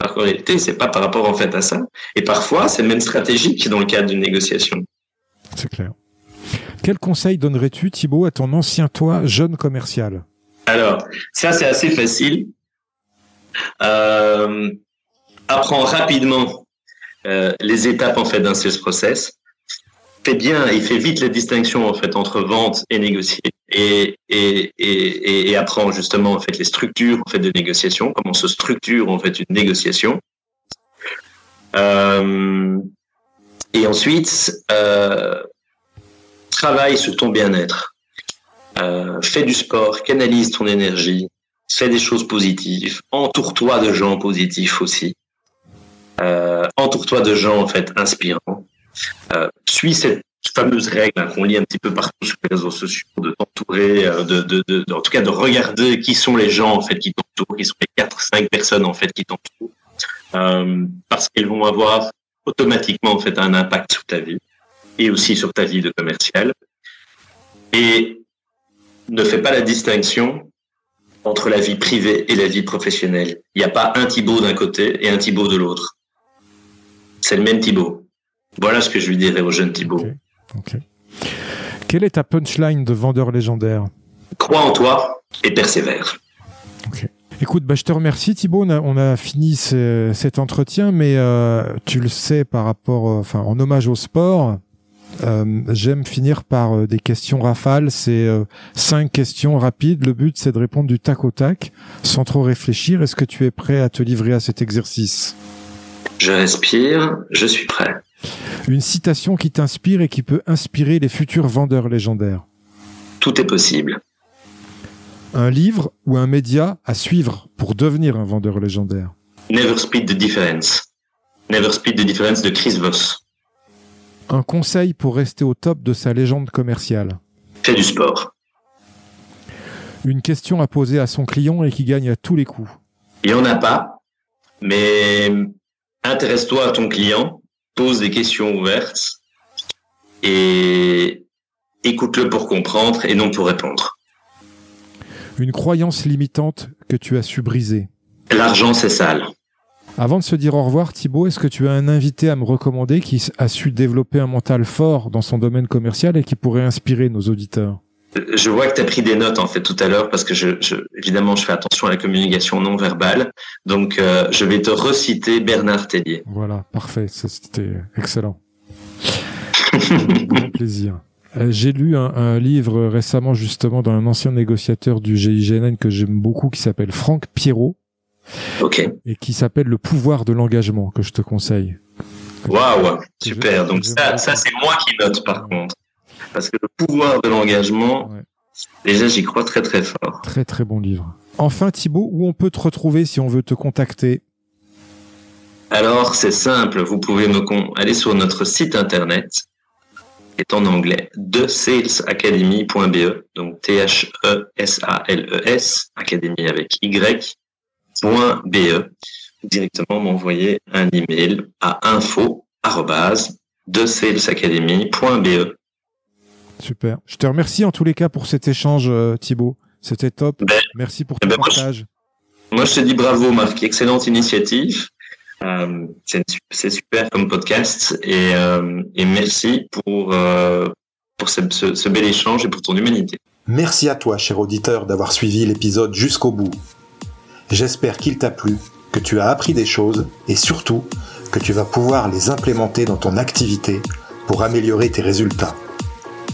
Alors qu'en réalité, c'est pas par rapport en fait à ça. Et parfois, c'est même stratégique dans le cadre d'une négociation. C'est clair. Quel conseil donnerais-tu, Thibaut, à ton ancien toi, jeune commercial? Alors, ça, c'est assez facile. Euh, apprends rapidement euh, les étapes en fait d'un sales process. Fais bien et fais vite la distinction en fait entre vente et négocier et, et, apprends justement en fait les structures en fait de négociation, comment se structure en fait une négociation. Euh, et ensuite, euh, travaille sur ton bien-être. Euh, fais du sport, canalise ton énergie, fais des choses positives, entoure-toi de gens positifs aussi. Entoure-toi de gens en fait inspirants. Euh, suis cette fameuse règle hein, qu'on lit un petit peu partout sur les réseaux sociaux de t'entourer, euh, de, de, de, en tout cas de regarder qui sont les gens en fait qui t'entourent, qui sont les quatre cinq personnes en fait qui t'entourent, euh, parce qu'elles vont avoir automatiquement en fait un impact sur ta vie et aussi sur ta vie de commercial. Et ne fais pas la distinction entre la vie privée et la vie professionnelle. Il n'y a pas un Thibaut d'un côté et un Thibaut de l'autre. C'est le même Thibaut. Voilà ce que je lui dirais au jeune Thibaut. Quelle est ta punchline de vendeur légendaire Crois en toi et persévère. Écoute, bah, je te remercie Thibaut. On a, fini cet entretien, mais euh, tu le sais par rapport, euh, enfin, en hommage au sport, euh, j'aime finir par des questions rafales. C'est cinq questions rapides. Le but, c'est de répondre du tac au tac, sans trop réfléchir. Est-ce que tu es prêt à te livrer à cet exercice? Je respire. Je suis prêt. Une citation qui t'inspire et qui peut inspirer les futurs vendeurs légendaires. Tout est possible un livre ou un média à suivre pour devenir un vendeur légendaire Never Speed the Difference. Never Speed the Difference de Chris Voss. Un conseil pour rester au top de sa légende commerciale Fais du sport. Une question à poser à son client et qui gagne à tous les coups Il n'y en a pas, mais intéresse-toi à ton client, pose des questions ouvertes et écoute-le pour comprendre et non pour répondre. Une croyance limitante que tu as su briser. L'argent, c'est sale. Avant de se dire au revoir, Thibaut, est-ce que tu as un invité à me recommander qui a su développer un mental fort dans son domaine commercial et qui pourrait inspirer nos auditeurs? Je vois que tu as pris des notes en fait tout à l'heure parce que je, évidemment je fais attention à la communication non verbale. Donc euh, je vais te reciter Bernard Tellier. Voilà, parfait, c'était excellent. Grand plaisir. Euh, j'ai lu un, livre récemment justement d'un ancien négociateur du GIGN que j'aime beaucoup qui s'appelle Franck Pierrot. Ok. Et qui s'appelle Le pouvoir de l'engagement que je te conseille. Waouh, super. Donc ça, ça c'est moi qui note par contre. Parce que le pouvoir de l'engagement, déjà j'y crois très très fort. Très très bon livre. Enfin Thibaut, où on peut te retrouver si on veut te contacter? Alors c'est simple, vous pouvez me aller sur notre site internet est en anglais de salesacademy.be, donc T-H-E-S-A-L-E-S, académie avec Y.be. Directement m'envoyer un email à info de salesacademy.be. Super. Je te remercie en tous les cas pour cet échange, euh, Thibaut. C'était top. Ben, Merci pour ton ben, partage. Moi, je te dis bravo, Marc. Excellente initiative. Euh, c'est super comme podcast et, euh, et merci pour, euh, pour ce, ce, ce, bel échange et pour ton humanité. Merci à toi, cher auditeur, d'avoir suivi l'épisode jusqu'au bout. J'espère qu'il t'a plu, que tu as appris des choses et surtout que tu vas pouvoir les implémenter dans ton activité pour améliorer tes résultats.